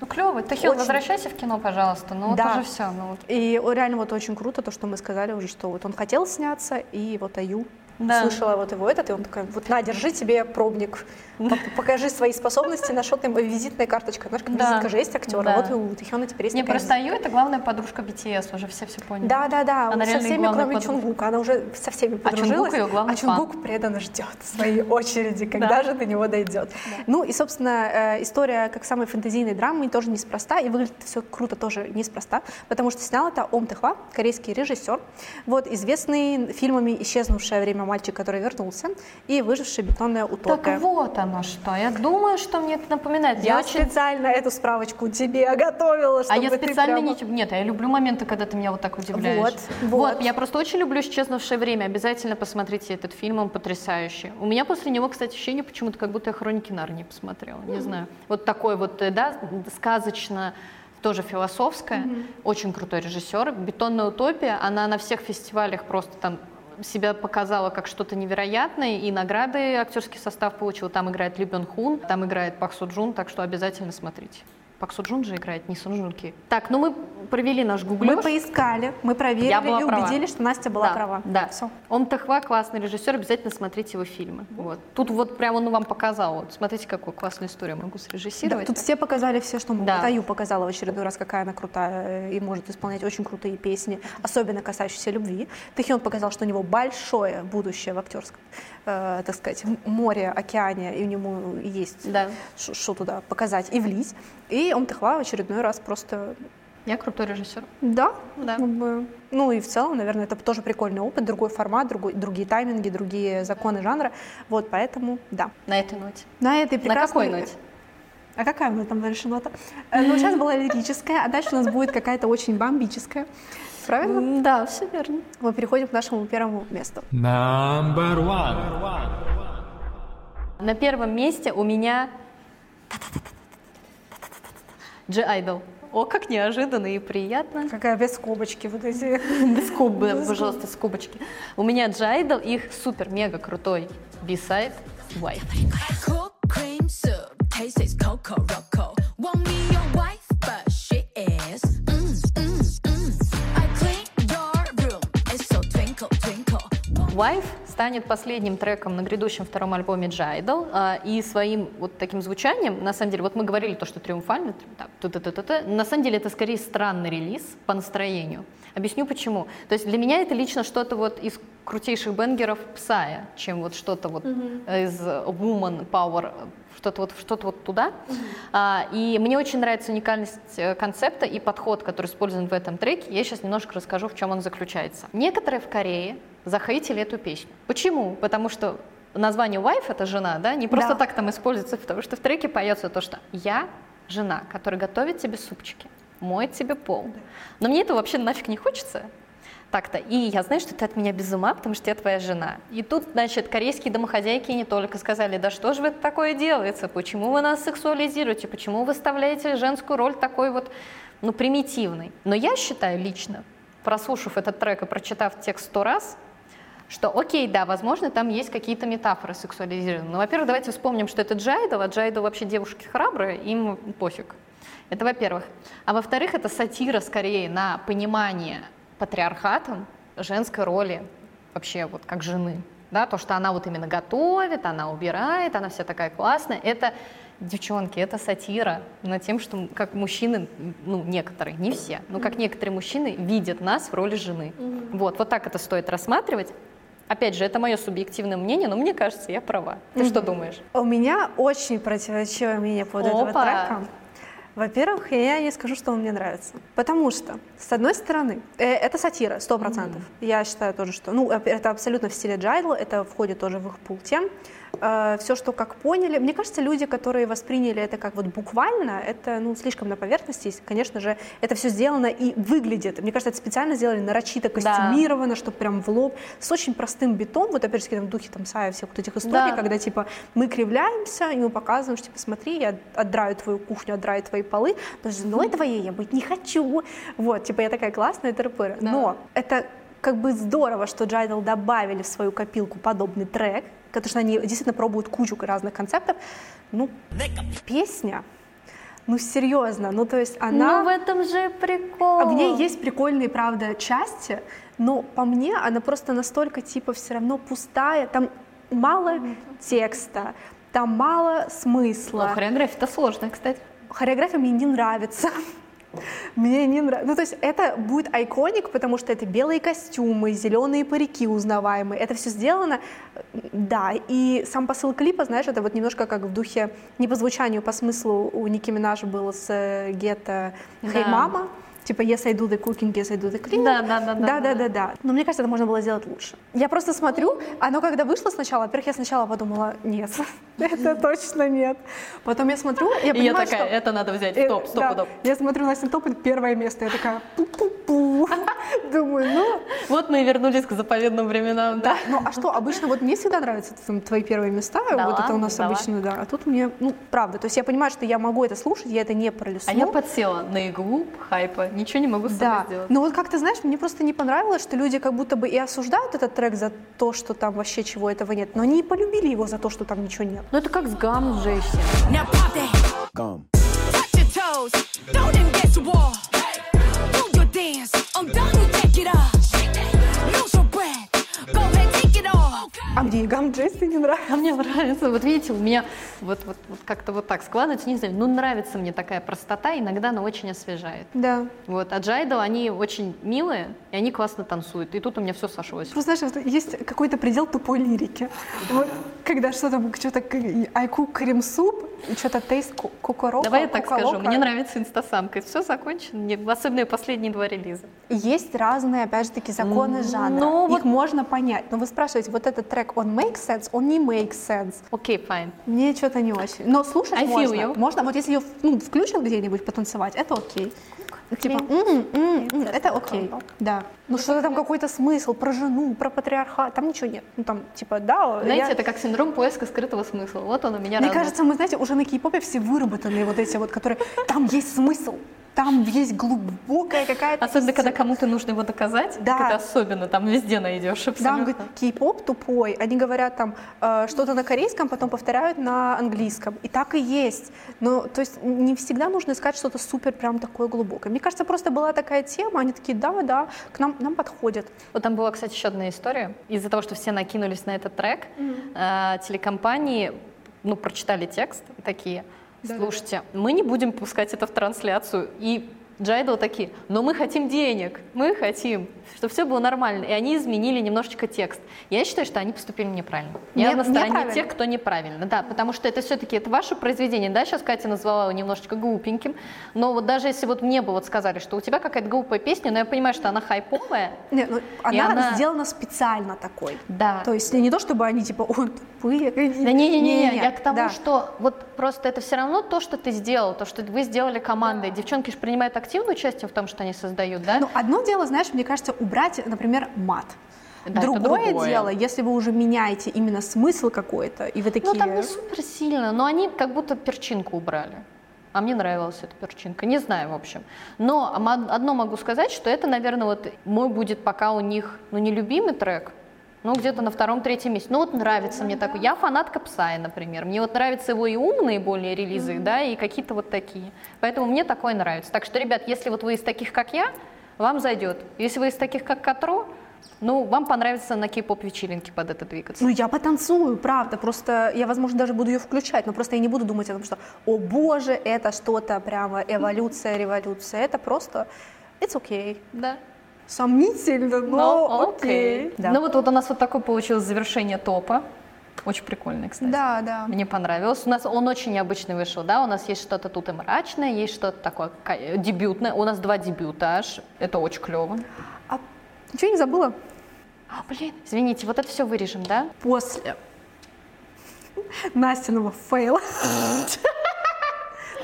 Speaker 3: Ну, клево. Тэхил,
Speaker 2: Очень.
Speaker 3: возвращайся в кино, пожалуйста. Ну, вот
Speaker 2: Да.
Speaker 3: уже все. Ну, вот.
Speaker 2: и реально вот очень круто то, что мы сказали уже, что вот он хотел сняться, и вот Аю
Speaker 3: Да.
Speaker 2: слышала вот его этот, и он такой, вот на, держи тебе пробник, Пок- покажи свои способности, на что ты визитная карточка, знаешь, как
Speaker 3: Да.
Speaker 2: визитка же есть актера,
Speaker 3: Да.
Speaker 2: вот и у Тэхёна теперь есть
Speaker 3: Не, просто Аю это главная подружка BTS, уже все все поняли.
Speaker 2: Да, да, да.
Speaker 3: Она
Speaker 2: со всеми, кроме
Speaker 3: подруга.
Speaker 2: Чунгука. Она уже со всеми
Speaker 3: А Чунгук
Speaker 2: подружилась.
Speaker 3: главный
Speaker 2: а Чунгук преданно ждет своей очереди, когда
Speaker 3: Да.
Speaker 2: же до него дойдет. Ну и, собственно, э, история как самой фэнтезийной драмы тоже неспроста, и выглядит все круто тоже неспроста, потому что снял это Ом Тэхва, корейский режиссер, вот известный фильмами «Исчезнувшее время мальчик, который вернулся» и «Выжившая бетонная утопия».
Speaker 3: Так вот оно что. Я думаю, что мне это напоминает.
Speaker 2: Я
Speaker 3: очень...
Speaker 2: специально эту справочку тебе готовила,
Speaker 3: А
Speaker 2: чтобы
Speaker 3: я
Speaker 2: ты
Speaker 3: специально
Speaker 2: прямо-
Speaker 3: не... Нет, я люблю моменты, когда ты меня вот так удивляешь.
Speaker 2: Вот, вот.
Speaker 3: я просто очень люблю «Исчезнувшее время». Обязательно посмотрите этот фильм, он потрясающий. У меня после него, кстати, ощущение почему-то, как будто я «Хроники Нарнии» посмотрела. Не знаю. Вот такой вот, э, да, сказочно тоже философская, очень крутой режиссер. «Бетонная утопия», она на всех фестивалях просто там себя показала как что-то невероятное, и награды актерский состав получил. Там играет Ли Бен Хун, там играет Пак Су Джун, так что обязательно смотрите. Пак Су Джун же играет, не Сон Джун Ки. Так, ну мы провели наш гуглёж.
Speaker 2: Мы поискали, мы проверили
Speaker 3: Я была
Speaker 2: и
Speaker 3: права.
Speaker 2: убедились, что Настя была
Speaker 3: да,
Speaker 2: права.
Speaker 3: Да.
Speaker 2: Всё.
Speaker 3: Он Тахва классный режиссер, обязательно смотрите его фильмы. Вот. Тут вот прям он вам показал. Вот, смотрите, какую классную историю могу
Speaker 2: Да,
Speaker 3: срежиссировать.
Speaker 2: тут все показали все, что могут.
Speaker 3: Да.
Speaker 2: Аю показала в очередной раз, какая она крутая э, и может исполнять очень крутые песни, особенно касающиеся любви. Тэхён показал, что у него большое будущее в актерском, э, так сказать, море, океане, и у него есть
Speaker 3: Да.
Speaker 2: что туда показать и влить. И он Тэхва в очередной раз просто
Speaker 3: Я крутой режиссер.
Speaker 2: да,
Speaker 3: Да.
Speaker 2: как бы, ну и в целом, наверное, это тоже прикольный опыт, другой формат, другой, другие тайминги, другие законы жанра. Вот, поэтому, да.
Speaker 3: На этой ноте.
Speaker 2: На этой
Speaker 3: На
Speaker 2: прекрасной...
Speaker 3: какой ноте?
Speaker 2: А какая у нас там дальше нота? Э, Ну, сейчас была лирическая, а дальше у нас будет какая-то очень бомбическая. Правильно?
Speaker 3: Да, все верно.
Speaker 2: Мы переходим к нашему первому месту.
Speaker 5: Number one.
Speaker 3: На первом месте у меня G Idol. О, как неожиданно и приятно.
Speaker 2: Какая без скобочки вот эти.
Speaker 3: Без скоб, пожалуйста, скобочки. У меня G Idol, их супер-мега крутой B-сайд Wife.
Speaker 7: Cool cream soup, taste is cocoa roco. Want me your wife, but she is.
Speaker 3: Wife станет последним треком на грядущем втором альбоме Idol, а, и своим вот таким звучанием, на самом деле, вот мы говорили то, что триумфально, на самом деле это скорее странный релиз по настроению. Объясню почему. То есть для меня это лично что-то вот из крутейших бенгеров Псая, чем вот что-то вот из Woman Power, что-то вот, что-то вот туда. А, и мне очень нравится уникальность э, концепта и подход, который использован в этом треке. Я сейчас немножко расскажу, в чем он заключается. Некоторые в Корее захейтили эту песню. Почему? Потому что название wife это жена, да, не просто
Speaker 2: Да.
Speaker 3: так там используется, потому что в треке поется то, что я жена, которая готовит тебе супчики, моет тебе пол. Но мне этого вообще нафиг не хочется. Так-то. И я знаю, что ты от меня без ума, потому что я твоя жена. И тут, значит, корейские домохозяйки не только сказали, да что же вы такое делаете, почему вы нас сексуализируете, почему вы выставляете женскую роль такой вот, ну, примитивной. Но я считаю лично, прослушав этот трек и прочитав текст сто раз, что окей, да, возможно, там есть какие-то метафоры сексуализированные. Но, во-первых, давайте вспомним, что это Джайдл, а Джайдл вообще девушки храбрые, им пофиг. Это во-первых. А во-вторых, это сатира скорее на понимание патриархатом женской роли вообще вот как жены. Да, то, что она вот именно готовит, она убирает, она вся такая классная. Это, девчонки, это сатира над тем, что как мужчины, ну, некоторые, не все, но как некоторые мужчины видят нас в роли жены. Вот, вот так это стоит рассматривать. Опять же, это мое субъективное мнение, но мне кажется, я права. Ты что думаешь?
Speaker 2: У меня очень противоречивое мнение по поводу этого
Speaker 3: Опа.
Speaker 2: трека. Во-первых, я не скажу, что он мне нравится. Потому что, с одной стороны, э, это сатира, сто процентов. Я считаю тоже, что... Ну, это абсолютно в стиле джайдл, это входит тоже в их пул тем. Все, что как поняли. Мне кажется, люди, которые восприняли это как вот буквально, это, ну, слишком на поверхности. И, Конечно же, это все сделано и выглядит. Мне кажется, это специально сделали нарочито костюмировано, чтобы прям в лоб, с очень простым битом, вот опять же, там, в духе там Сая, всех вот этих историй,
Speaker 3: Да.
Speaker 2: когда типа мы кривляемся, и мы показываем, что типа смотри, я отдраю твою кухню, отдраю твои полы, но женой твоей я быть не хочу. Вот, типа я такая классная тыры Но это как бы здорово, что Джайдл добавили в свою копилку подобный трек, потому что они действительно пробуют кучу разных концептов. Ну, песня, ну серьезно, ну то есть она...
Speaker 3: Ну, в этом же прикол.
Speaker 2: А в ней есть прикольные, правда, части, но по мне она просто настолько типа все равно пустая, там мало текста, там мало
Speaker 3: Ну,
Speaker 2: смысла.
Speaker 3: хореография-то сложная, кстати.
Speaker 2: Хореография мне не нравится. Мне не нравится. Ну, то есть это будет айконик, потому что это белые костюмы, зеленые парики узнаваемые. Это все сделано, да. И сам посыл клипа, знаешь, это вот немножко как в духе, не по звучанию, по смыслу у Ники Минаж было с э, Гетто «Hey,
Speaker 3: Да.
Speaker 2: мама». Типа «Yes, I do the cooking, yes, I do the cleaning».
Speaker 3: Да, да, да, да,
Speaker 2: Да, да, да, да. Но мне кажется, это можно было сделать лучше. Я просто смотрю, оно когда вышло сначала, во-первых, я сначала подумала, нет, это точно нет. Потом я смотрю, я
Speaker 3: И я
Speaker 2: понимаю,
Speaker 3: такая,
Speaker 2: что...
Speaker 3: это надо взять,
Speaker 2: Э,
Speaker 3: стоп, стоп,
Speaker 2: да.
Speaker 3: стоп.
Speaker 2: Я смотрю на Синтополь, первое место, я такая пу-пу-пу. Думаю, ну,
Speaker 3: Вот мы и вернулись к заповедным временам, да.
Speaker 2: ну а что, обычно вот мне всегда нравятся твои первые места, вот это у нас обычно, да, а тут мне, ну, правда, то есть я понимаю, что я могу это слушать, я это не пролесну.
Speaker 3: А я подсела на иглу хайпа, ничего не могу с собой
Speaker 2: Да,
Speaker 3: сделать.
Speaker 2: но вот как ты знаешь, мне просто не понравилось, что люди как будто бы и осуждают этот трек за то, что там вообще чего этого нет, но они и полюбили его за то, что там ничего нет.
Speaker 3: Ну это как с гам.
Speaker 1: Do your dance. I'm done take
Speaker 2: А мне и Гам Джесси не нравится.
Speaker 3: А мне нравится, вот видите, у меня вот, вот, вот как-то вот так складывается, не знаю, ну нравится мне такая простота, иногда она очень освежает.
Speaker 2: Да.
Speaker 3: Вот, а Джайдл, они очень милые, и они классно танцуют, и тут у меня все сошлось.
Speaker 2: Просто знаешь, вот есть какой-то предел тупой лирики. Вот, когда что там, что-то айку крем-суп, что-то тейст кукорока.
Speaker 3: Давай я так скажу, мне нравится инстасамка, все закончено, особенно последние два релиза.
Speaker 2: Есть разные, опять же таки, законы жанра.
Speaker 3: ну
Speaker 2: Их можно понять. Но вы спрашиваете, вот этот трек, он makes sense, он не makes sense.
Speaker 3: Окей, fine.
Speaker 2: Мне что-то не очень. Но слушать
Speaker 3: I
Speaker 2: можно.
Speaker 3: you.
Speaker 2: Можно, вот если ее ну, включил где-нибудь потанцевать, это окей. Типа, «М, м, м», это окей, да. Ну что-то там какой-то смысл про жену, про патриархат, там ничего нет. Ну там, типа, да,
Speaker 3: Знаете,
Speaker 2: я-
Speaker 3: это как синдром поиска скрытого смысла. Вот он у меня
Speaker 2: Мне
Speaker 3: разный.
Speaker 2: кажется, мы, знаете, уже на кей-попе все выработанные вот эти вот, которые... Там есть смысл, там есть глубокая какая-то...
Speaker 3: Особенно, когда кому-то нужно его доказать,
Speaker 2: Да.
Speaker 3: так это особенно, там везде найдешь
Speaker 2: Да, он
Speaker 3: абсолютно.
Speaker 2: говорит, кей-поп тупой. Они говорят там э, что-то на корейском, потом повторяют на английском. И так и есть. Но, то есть, не всегда нужно искать что-то супер прям такое глубокое. Мне кажется, просто была такая тема, они такие, да, да, к нам, нам подходит.
Speaker 3: Вот там была, кстати, еще одна история. Из-за того, что все накинулись на этот трек, э, телекомпании ну, прочитали текст такие, слушайте, мы не будем пускать это в трансляцию. И Джайдл такие, но мы хотим денег, мы хотим, чтобы все было нормально. И они изменили немножечко текст. Я считаю, что они поступили неправильно. Я
Speaker 2: Не-
Speaker 3: на стороне
Speaker 2: неправильно.
Speaker 3: тех, кто неправильно. Да, потому что это все-таки это ваше произведение. Да, сейчас Катя назвала его немножечко глупеньким. Но вот даже если вот мне бы вот сказали, что у тебя какая-то глупая песня, но я понимаю, что она хайповая,
Speaker 2: Не, ну, она,
Speaker 3: она-
Speaker 2: сделана специально такой.
Speaker 3: да.
Speaker 2: То есть не то, чтобы они типа, о, тупые.
Speaker 3: Да не-не-не, я к тому,
Speaker 2: да.
Speaker 3: что вот просто это все равно то, что ты сделал, то, что вы сделали командой. Девчонки же принимают активное участие в том, что они создают, да?
Speaker 2: Ну, одно дело, знаешь, мне кажется, убрать, например, мат.
Speaker 3: Да,
Speaker 2: другое,
Speaker 3: другое.
Speaker 2: дело, если вы уже меняете именно смысл какой-то, и вы такие...
Speaker 3: Ну, там не супер сильно, но они как будто перчинку убрали. А мне нравилась эта перчинка. Не знаю, в общем. Но одно могу сказать, что это, наверное, вот мой будет пока у них, ну, не любимый трек, ну, где-то на втором-третьем месте. Ну, вот нравится мне такой. Я фанатка Псай, например. Мне вот нравятся его и умные более релизы, да, и какие-то вот такие. Поэтому мне такое нравится. Так что, ребят, если вот вы из таких, как я, вам зайдет. Если вы из таких, как Катро, ну, вам понравится на кей-поп вечеринке под это двигаться.
Speaker 2: Ну, я потанцую, правда. Просто я, возможно, даже буду ее включать, но просто я не буду думать о том, что, о боже, это что-то прямо эволюция, революция. Это просто, it's okay.
Speaker 3: Да.
Speaker 2: Сомнительно, но окей. Да.
Speaker 3: Ну вот, вот у нас вот такое получилось завершение топа. Очень прикольный, кстати.
Speaker 2: да, да.
Speaker 3: Мне понравилось. У нас он очень необычный вышел, да. У нас есть что-то тут и мрачное, есть что-то такое э, дебютное. У нас два дебюта аж. Это очень клево.
Speaker 2: А ничего не забыла?
Speaker 3: А, блин, извините, вот это все вырежем, да?
Speaker 2: После Настиного фейла.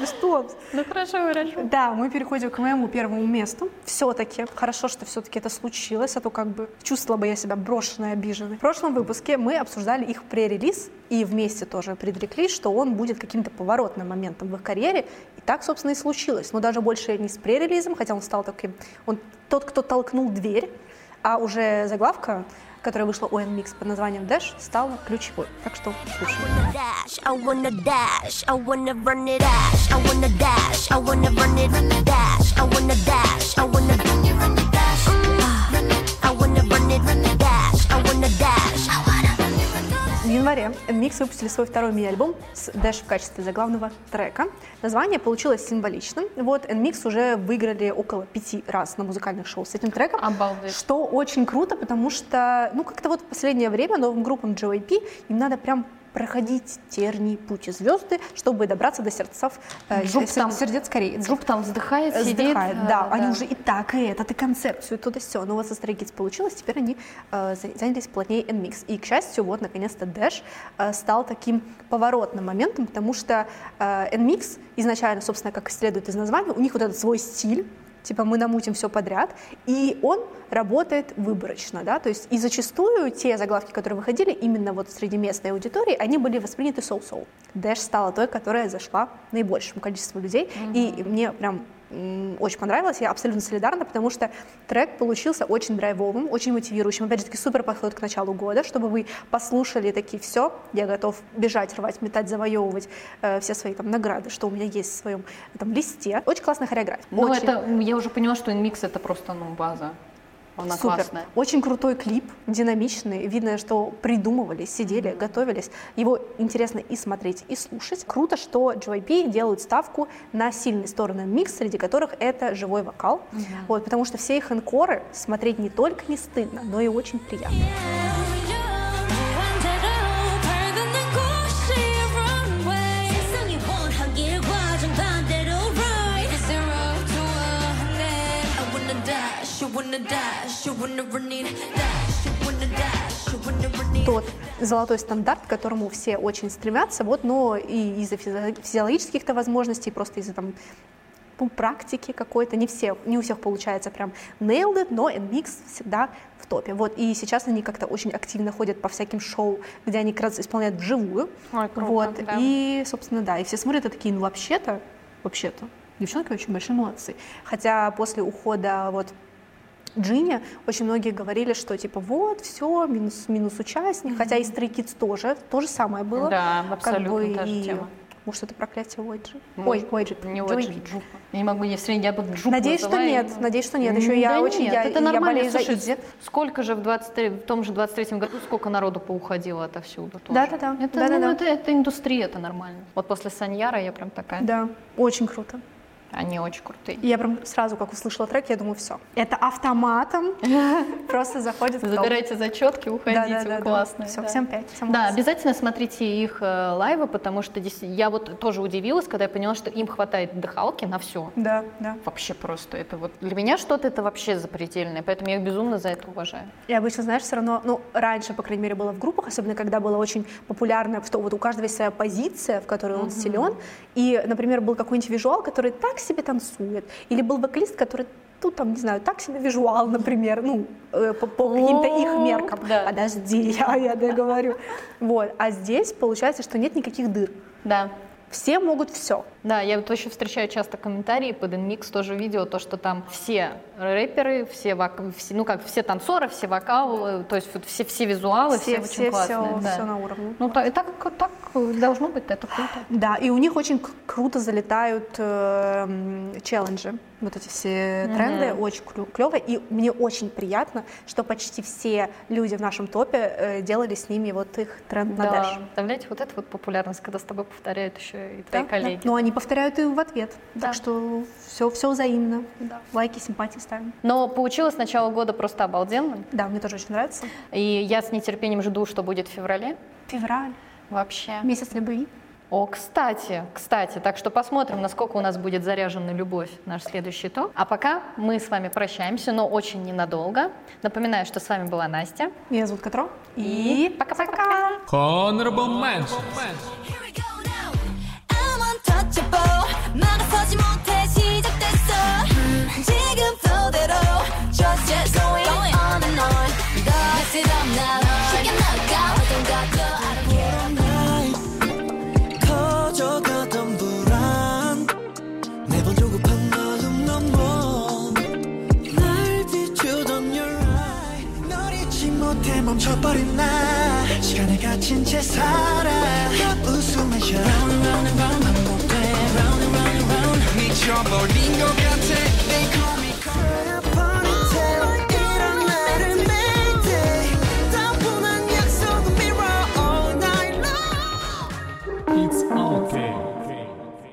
Speaker 2: Ну что?
Speaker 3: Ну хорошо, хорошо.
Speaker 2: Да, мы переходим к моему первому месту. Все-таки, хорошо, что все-таки это случилось, а то как бы чувствовала бы я себя брошенной, обиженной. В прошлом выпуске мы обсуждали их пререлиз и вместе тоже предреклись, что он будет каким-то поворотным моментом в их карьере. И так, собственно, и случилось. Но даже больше не с пререлизом, хотя он стал таким... Он тот, кто толкнул дверь, а уже заглавка, которая вышла у NMIX под названием Dash, стала ключевой. Так что слушаем. Январе NMIX выпустили свой второй мини-альбом с Dash в качестве заглавного трека. Название получилось символичным. Вот NMIX уже выиграли около пяти раз на музыкальных шоу с этим треком.
Speaker 3: Обалдеть.
Speaker 2: Что очень круто, потому что, ну, как-то вот в последнее время новым группам JYP им надо прям проходить терний путь и звезды, чтобы добраться до сердцев, э,
Speaker 3: Джуп
Speaker 2: сер-
Speaker 3: там-
Speaker 2: сердец корейцев.
Speaker 3: Джуп там вздыхает, сидит.
Speaker 2: Вздыхает,
Speaker 3: э,
Speaker 2: да, они уже и так, и этот, и концепцию, и то да все. Но вот со Kids получилось, теперь они э, за- занялись плотнее NMIX. И, к счастью, вот, наконец-то, Dash э, стал таким поворотным моментом, потому что э, NMIX изначально, собственно, как следует из названия, у них вот этот свой стиль, типа мы намутим все подряд, и он работает выборочно, да, то есть и зачастую те заглавки, которые выходили именно вот среди местной аудитории, они были восприняты соу-соу. Dash стала той, которая зашла наибольшему количеству людей, и мне прям очень понравилось, я абсолютно солидарна, потому что трек получился очень драйвовым, очень мотивирующим, опять же таки супер подходит к началу года, чтобы вы послушали такие, все, я готов бежать, рвать, метать, завоевывать э, все свои там награды, что у меня есть в своем этом листе. Очень классная хореография.
Speaker 3: Ну,
Speaker 2: очень.
Speaker 3: это, я уже поняла, что микс это просто, ну, база. Она
Speaker 2: Супер.
Speaker 3: классная.
Speaker 2: Очень крутой клип, динамичный. Видно, что придумывали, сидели, готовились. Его интересно и смотреть, и слушать. Круто, что JYP делают ставку на сильные стороны микс, среди которых это живой вокал. Вот, потому что все их энкоры смотреть не только не стыдно, но и очень приятно.
Speaker 7: 세
Speaker 2: тот золотой стандарт, к которому все очень стремятся, вот, но и из-за физио- физиологических-то возможностей, просто из-за там ну, практики какой-то, не, все, не у всех получается прям nailed it, но NMIX всегда в топе. Вот, и сейчас они как-то очень активно ходят по всяким шоу, где они как раз исполняют вживую.
Speaker 3: Ой, круто,
Speaker 2: вот,
Speaker 3: да.
Speaker 2: и, собственно, да, и все смотрят и такие, ну, вообще-то, вообще-то, девчонки очень большие молодцы. Хотя после ухода вот Джинни очень многие говорили, что типа вот, все, минус, минус участник, хотя и Stray Kids тоже, то же самое было.
Speaker 3: Да,
Speaker 2: Как
Speaker 3: абсолютно
Speaker 2: бы
Speaker 3: та же
Speaker 2: и-
Speaker 3: тема.
Speaker 2: Может, это проклятие Уайджи? Ой, Уайджи,
Speaker 3: Не
Speaker 2: Би.
Speaker 3: джупа. Я не могу, если я бы джуп
Speaker 2: Надеюсь, что нет, надеюсь, что нет. Еще
Speaker 3: М,
Speaker 2: я
Speaker 3: да
Speaker 2: очень,
Speaker 3: нет,
Speaker 2: я,
Speaker 3: это
Speaker 2: я
Speaker 3: нормально.
Speaker 2: болею за
Speaker 3: Слушай,
Speaker 2: Изи.
Speaker 3: сколько же в 23, в том же 23 году, сколько народу поуходило отовсюду тоже.
Speaker 2: Да-да-да,
Speaker 3: Это,
Speaker 2: да-да-да.
Speaker 3: ну, это, это индустрия, это нормально. Вот после Саньяра я прям такая.
Speaker 2: Да, очень круто.
Speaker 3: Они очень крутые.
Speaker 2: Я прям сразу, как услышала трек, я думаю, все. Это автоматом просто заходит в.
Speaker 3: Забирайте зачетки, уходите,
Speaker 2: Да-да-да-да.
Speaker 3: вы классные.
Speaker 2: Всё,
Speaker 3: да.
Speaker 2: всем пять,
Speaker 3: Да, обязательно смотрите их э, лайвы, потому что я вот тоже удивилась, когда я поняла, что им хватает дыхалки на все.
Speaker 2: Да, да.
Speaker 3: Вообще просто это вот для меня что-то это вообще запредельное, поэтому я их безумно за это уважаю.
Speaker 2: И обычно, знаешь, все равно, ну, раньше, по крайней мере, было в группах, особенно когда было очень популярно, что вот у каждого есть своя позиция, в которой он силен. И, например, был какой-нибудь визуал, который так себе танцует. Или был вокалист, который тут там, не знаю, так себе визуал, например, ну, э, по, по каким-то их меркам.
Speaker 3: да.
Speaker 2: Подожди, я, я договорю. Вот. А здесь получается, что нет никаких дыр.
Speaker 3: Да.
Speaker 2: Все могут все.
Speaker 3: Да, я вот еще встречаю часто комментарии под InMix, тоже видео, то, что там все рэперы, все, вок- все ну как, все танцоры, все вокалы, то есть вот все, все визуалы, все,
Speaker 2: Все,
Speaker 3: очень
Speaker 2: все,
Speaker 3: классные.
Speaker 2: все,
Speaker 3: да.
Speaker 2: на уровне.
Speaker 3: Ну, та- и так, так должно быть, это круто.
Speaker 2: Да, и у них очень круто залетают э, челленджи. Вот эти все
Speaker 3: Мгм.
Speaker 2: тренды очень клевые. И мне очень приятно, что почти все люди в нашем топе э, делали с ними вот их тренд на
Speaker 3: Да,
Speaker 2: дэш.
Speaker 3: представляете, вот это вот популярность, когда с тобой повторяют еще и
Speaker 2: Да,
Speaker 3: твои
Speaker 2: да.
Speaker 3: коллеги.
Speaker 2: Но они повторяют и в ответ.
Speaker 3: Да.
Speaker 2: Так что все, все взаимно.
Speaker 3: Да.
Speaker 2: Лайки, симпатии ставим.
Speaker 3: Но получилось с начала года просто обалденно.
Speaker 2: Да, мне тоже очень нравится.
Speaker 3: И я с нетерпением жду, что будет в феврале.
Speaker 2: Февраль,
Speaker 3: Вообще.
Speaker 2: месяц любви.
Speaker 3: О, кстати, кстати, так что посмотрим, насколько у нас будет заряжена любовь наш следующий топ. А пока мы с вами прощаемся, но очень ненадолго. Напоминаю, что с вами была Настя.
Speaker 2: Меня зовут Катро.
Speaker 3: И пока-пока.
Speaker 5: Honorable.
Speaker 7: Here we
Speaker 1: 멈춰버린 나 시간에 갇힌 채 살아 웃음에 round round and round 반복돼 round and round and round 미쳐버린 것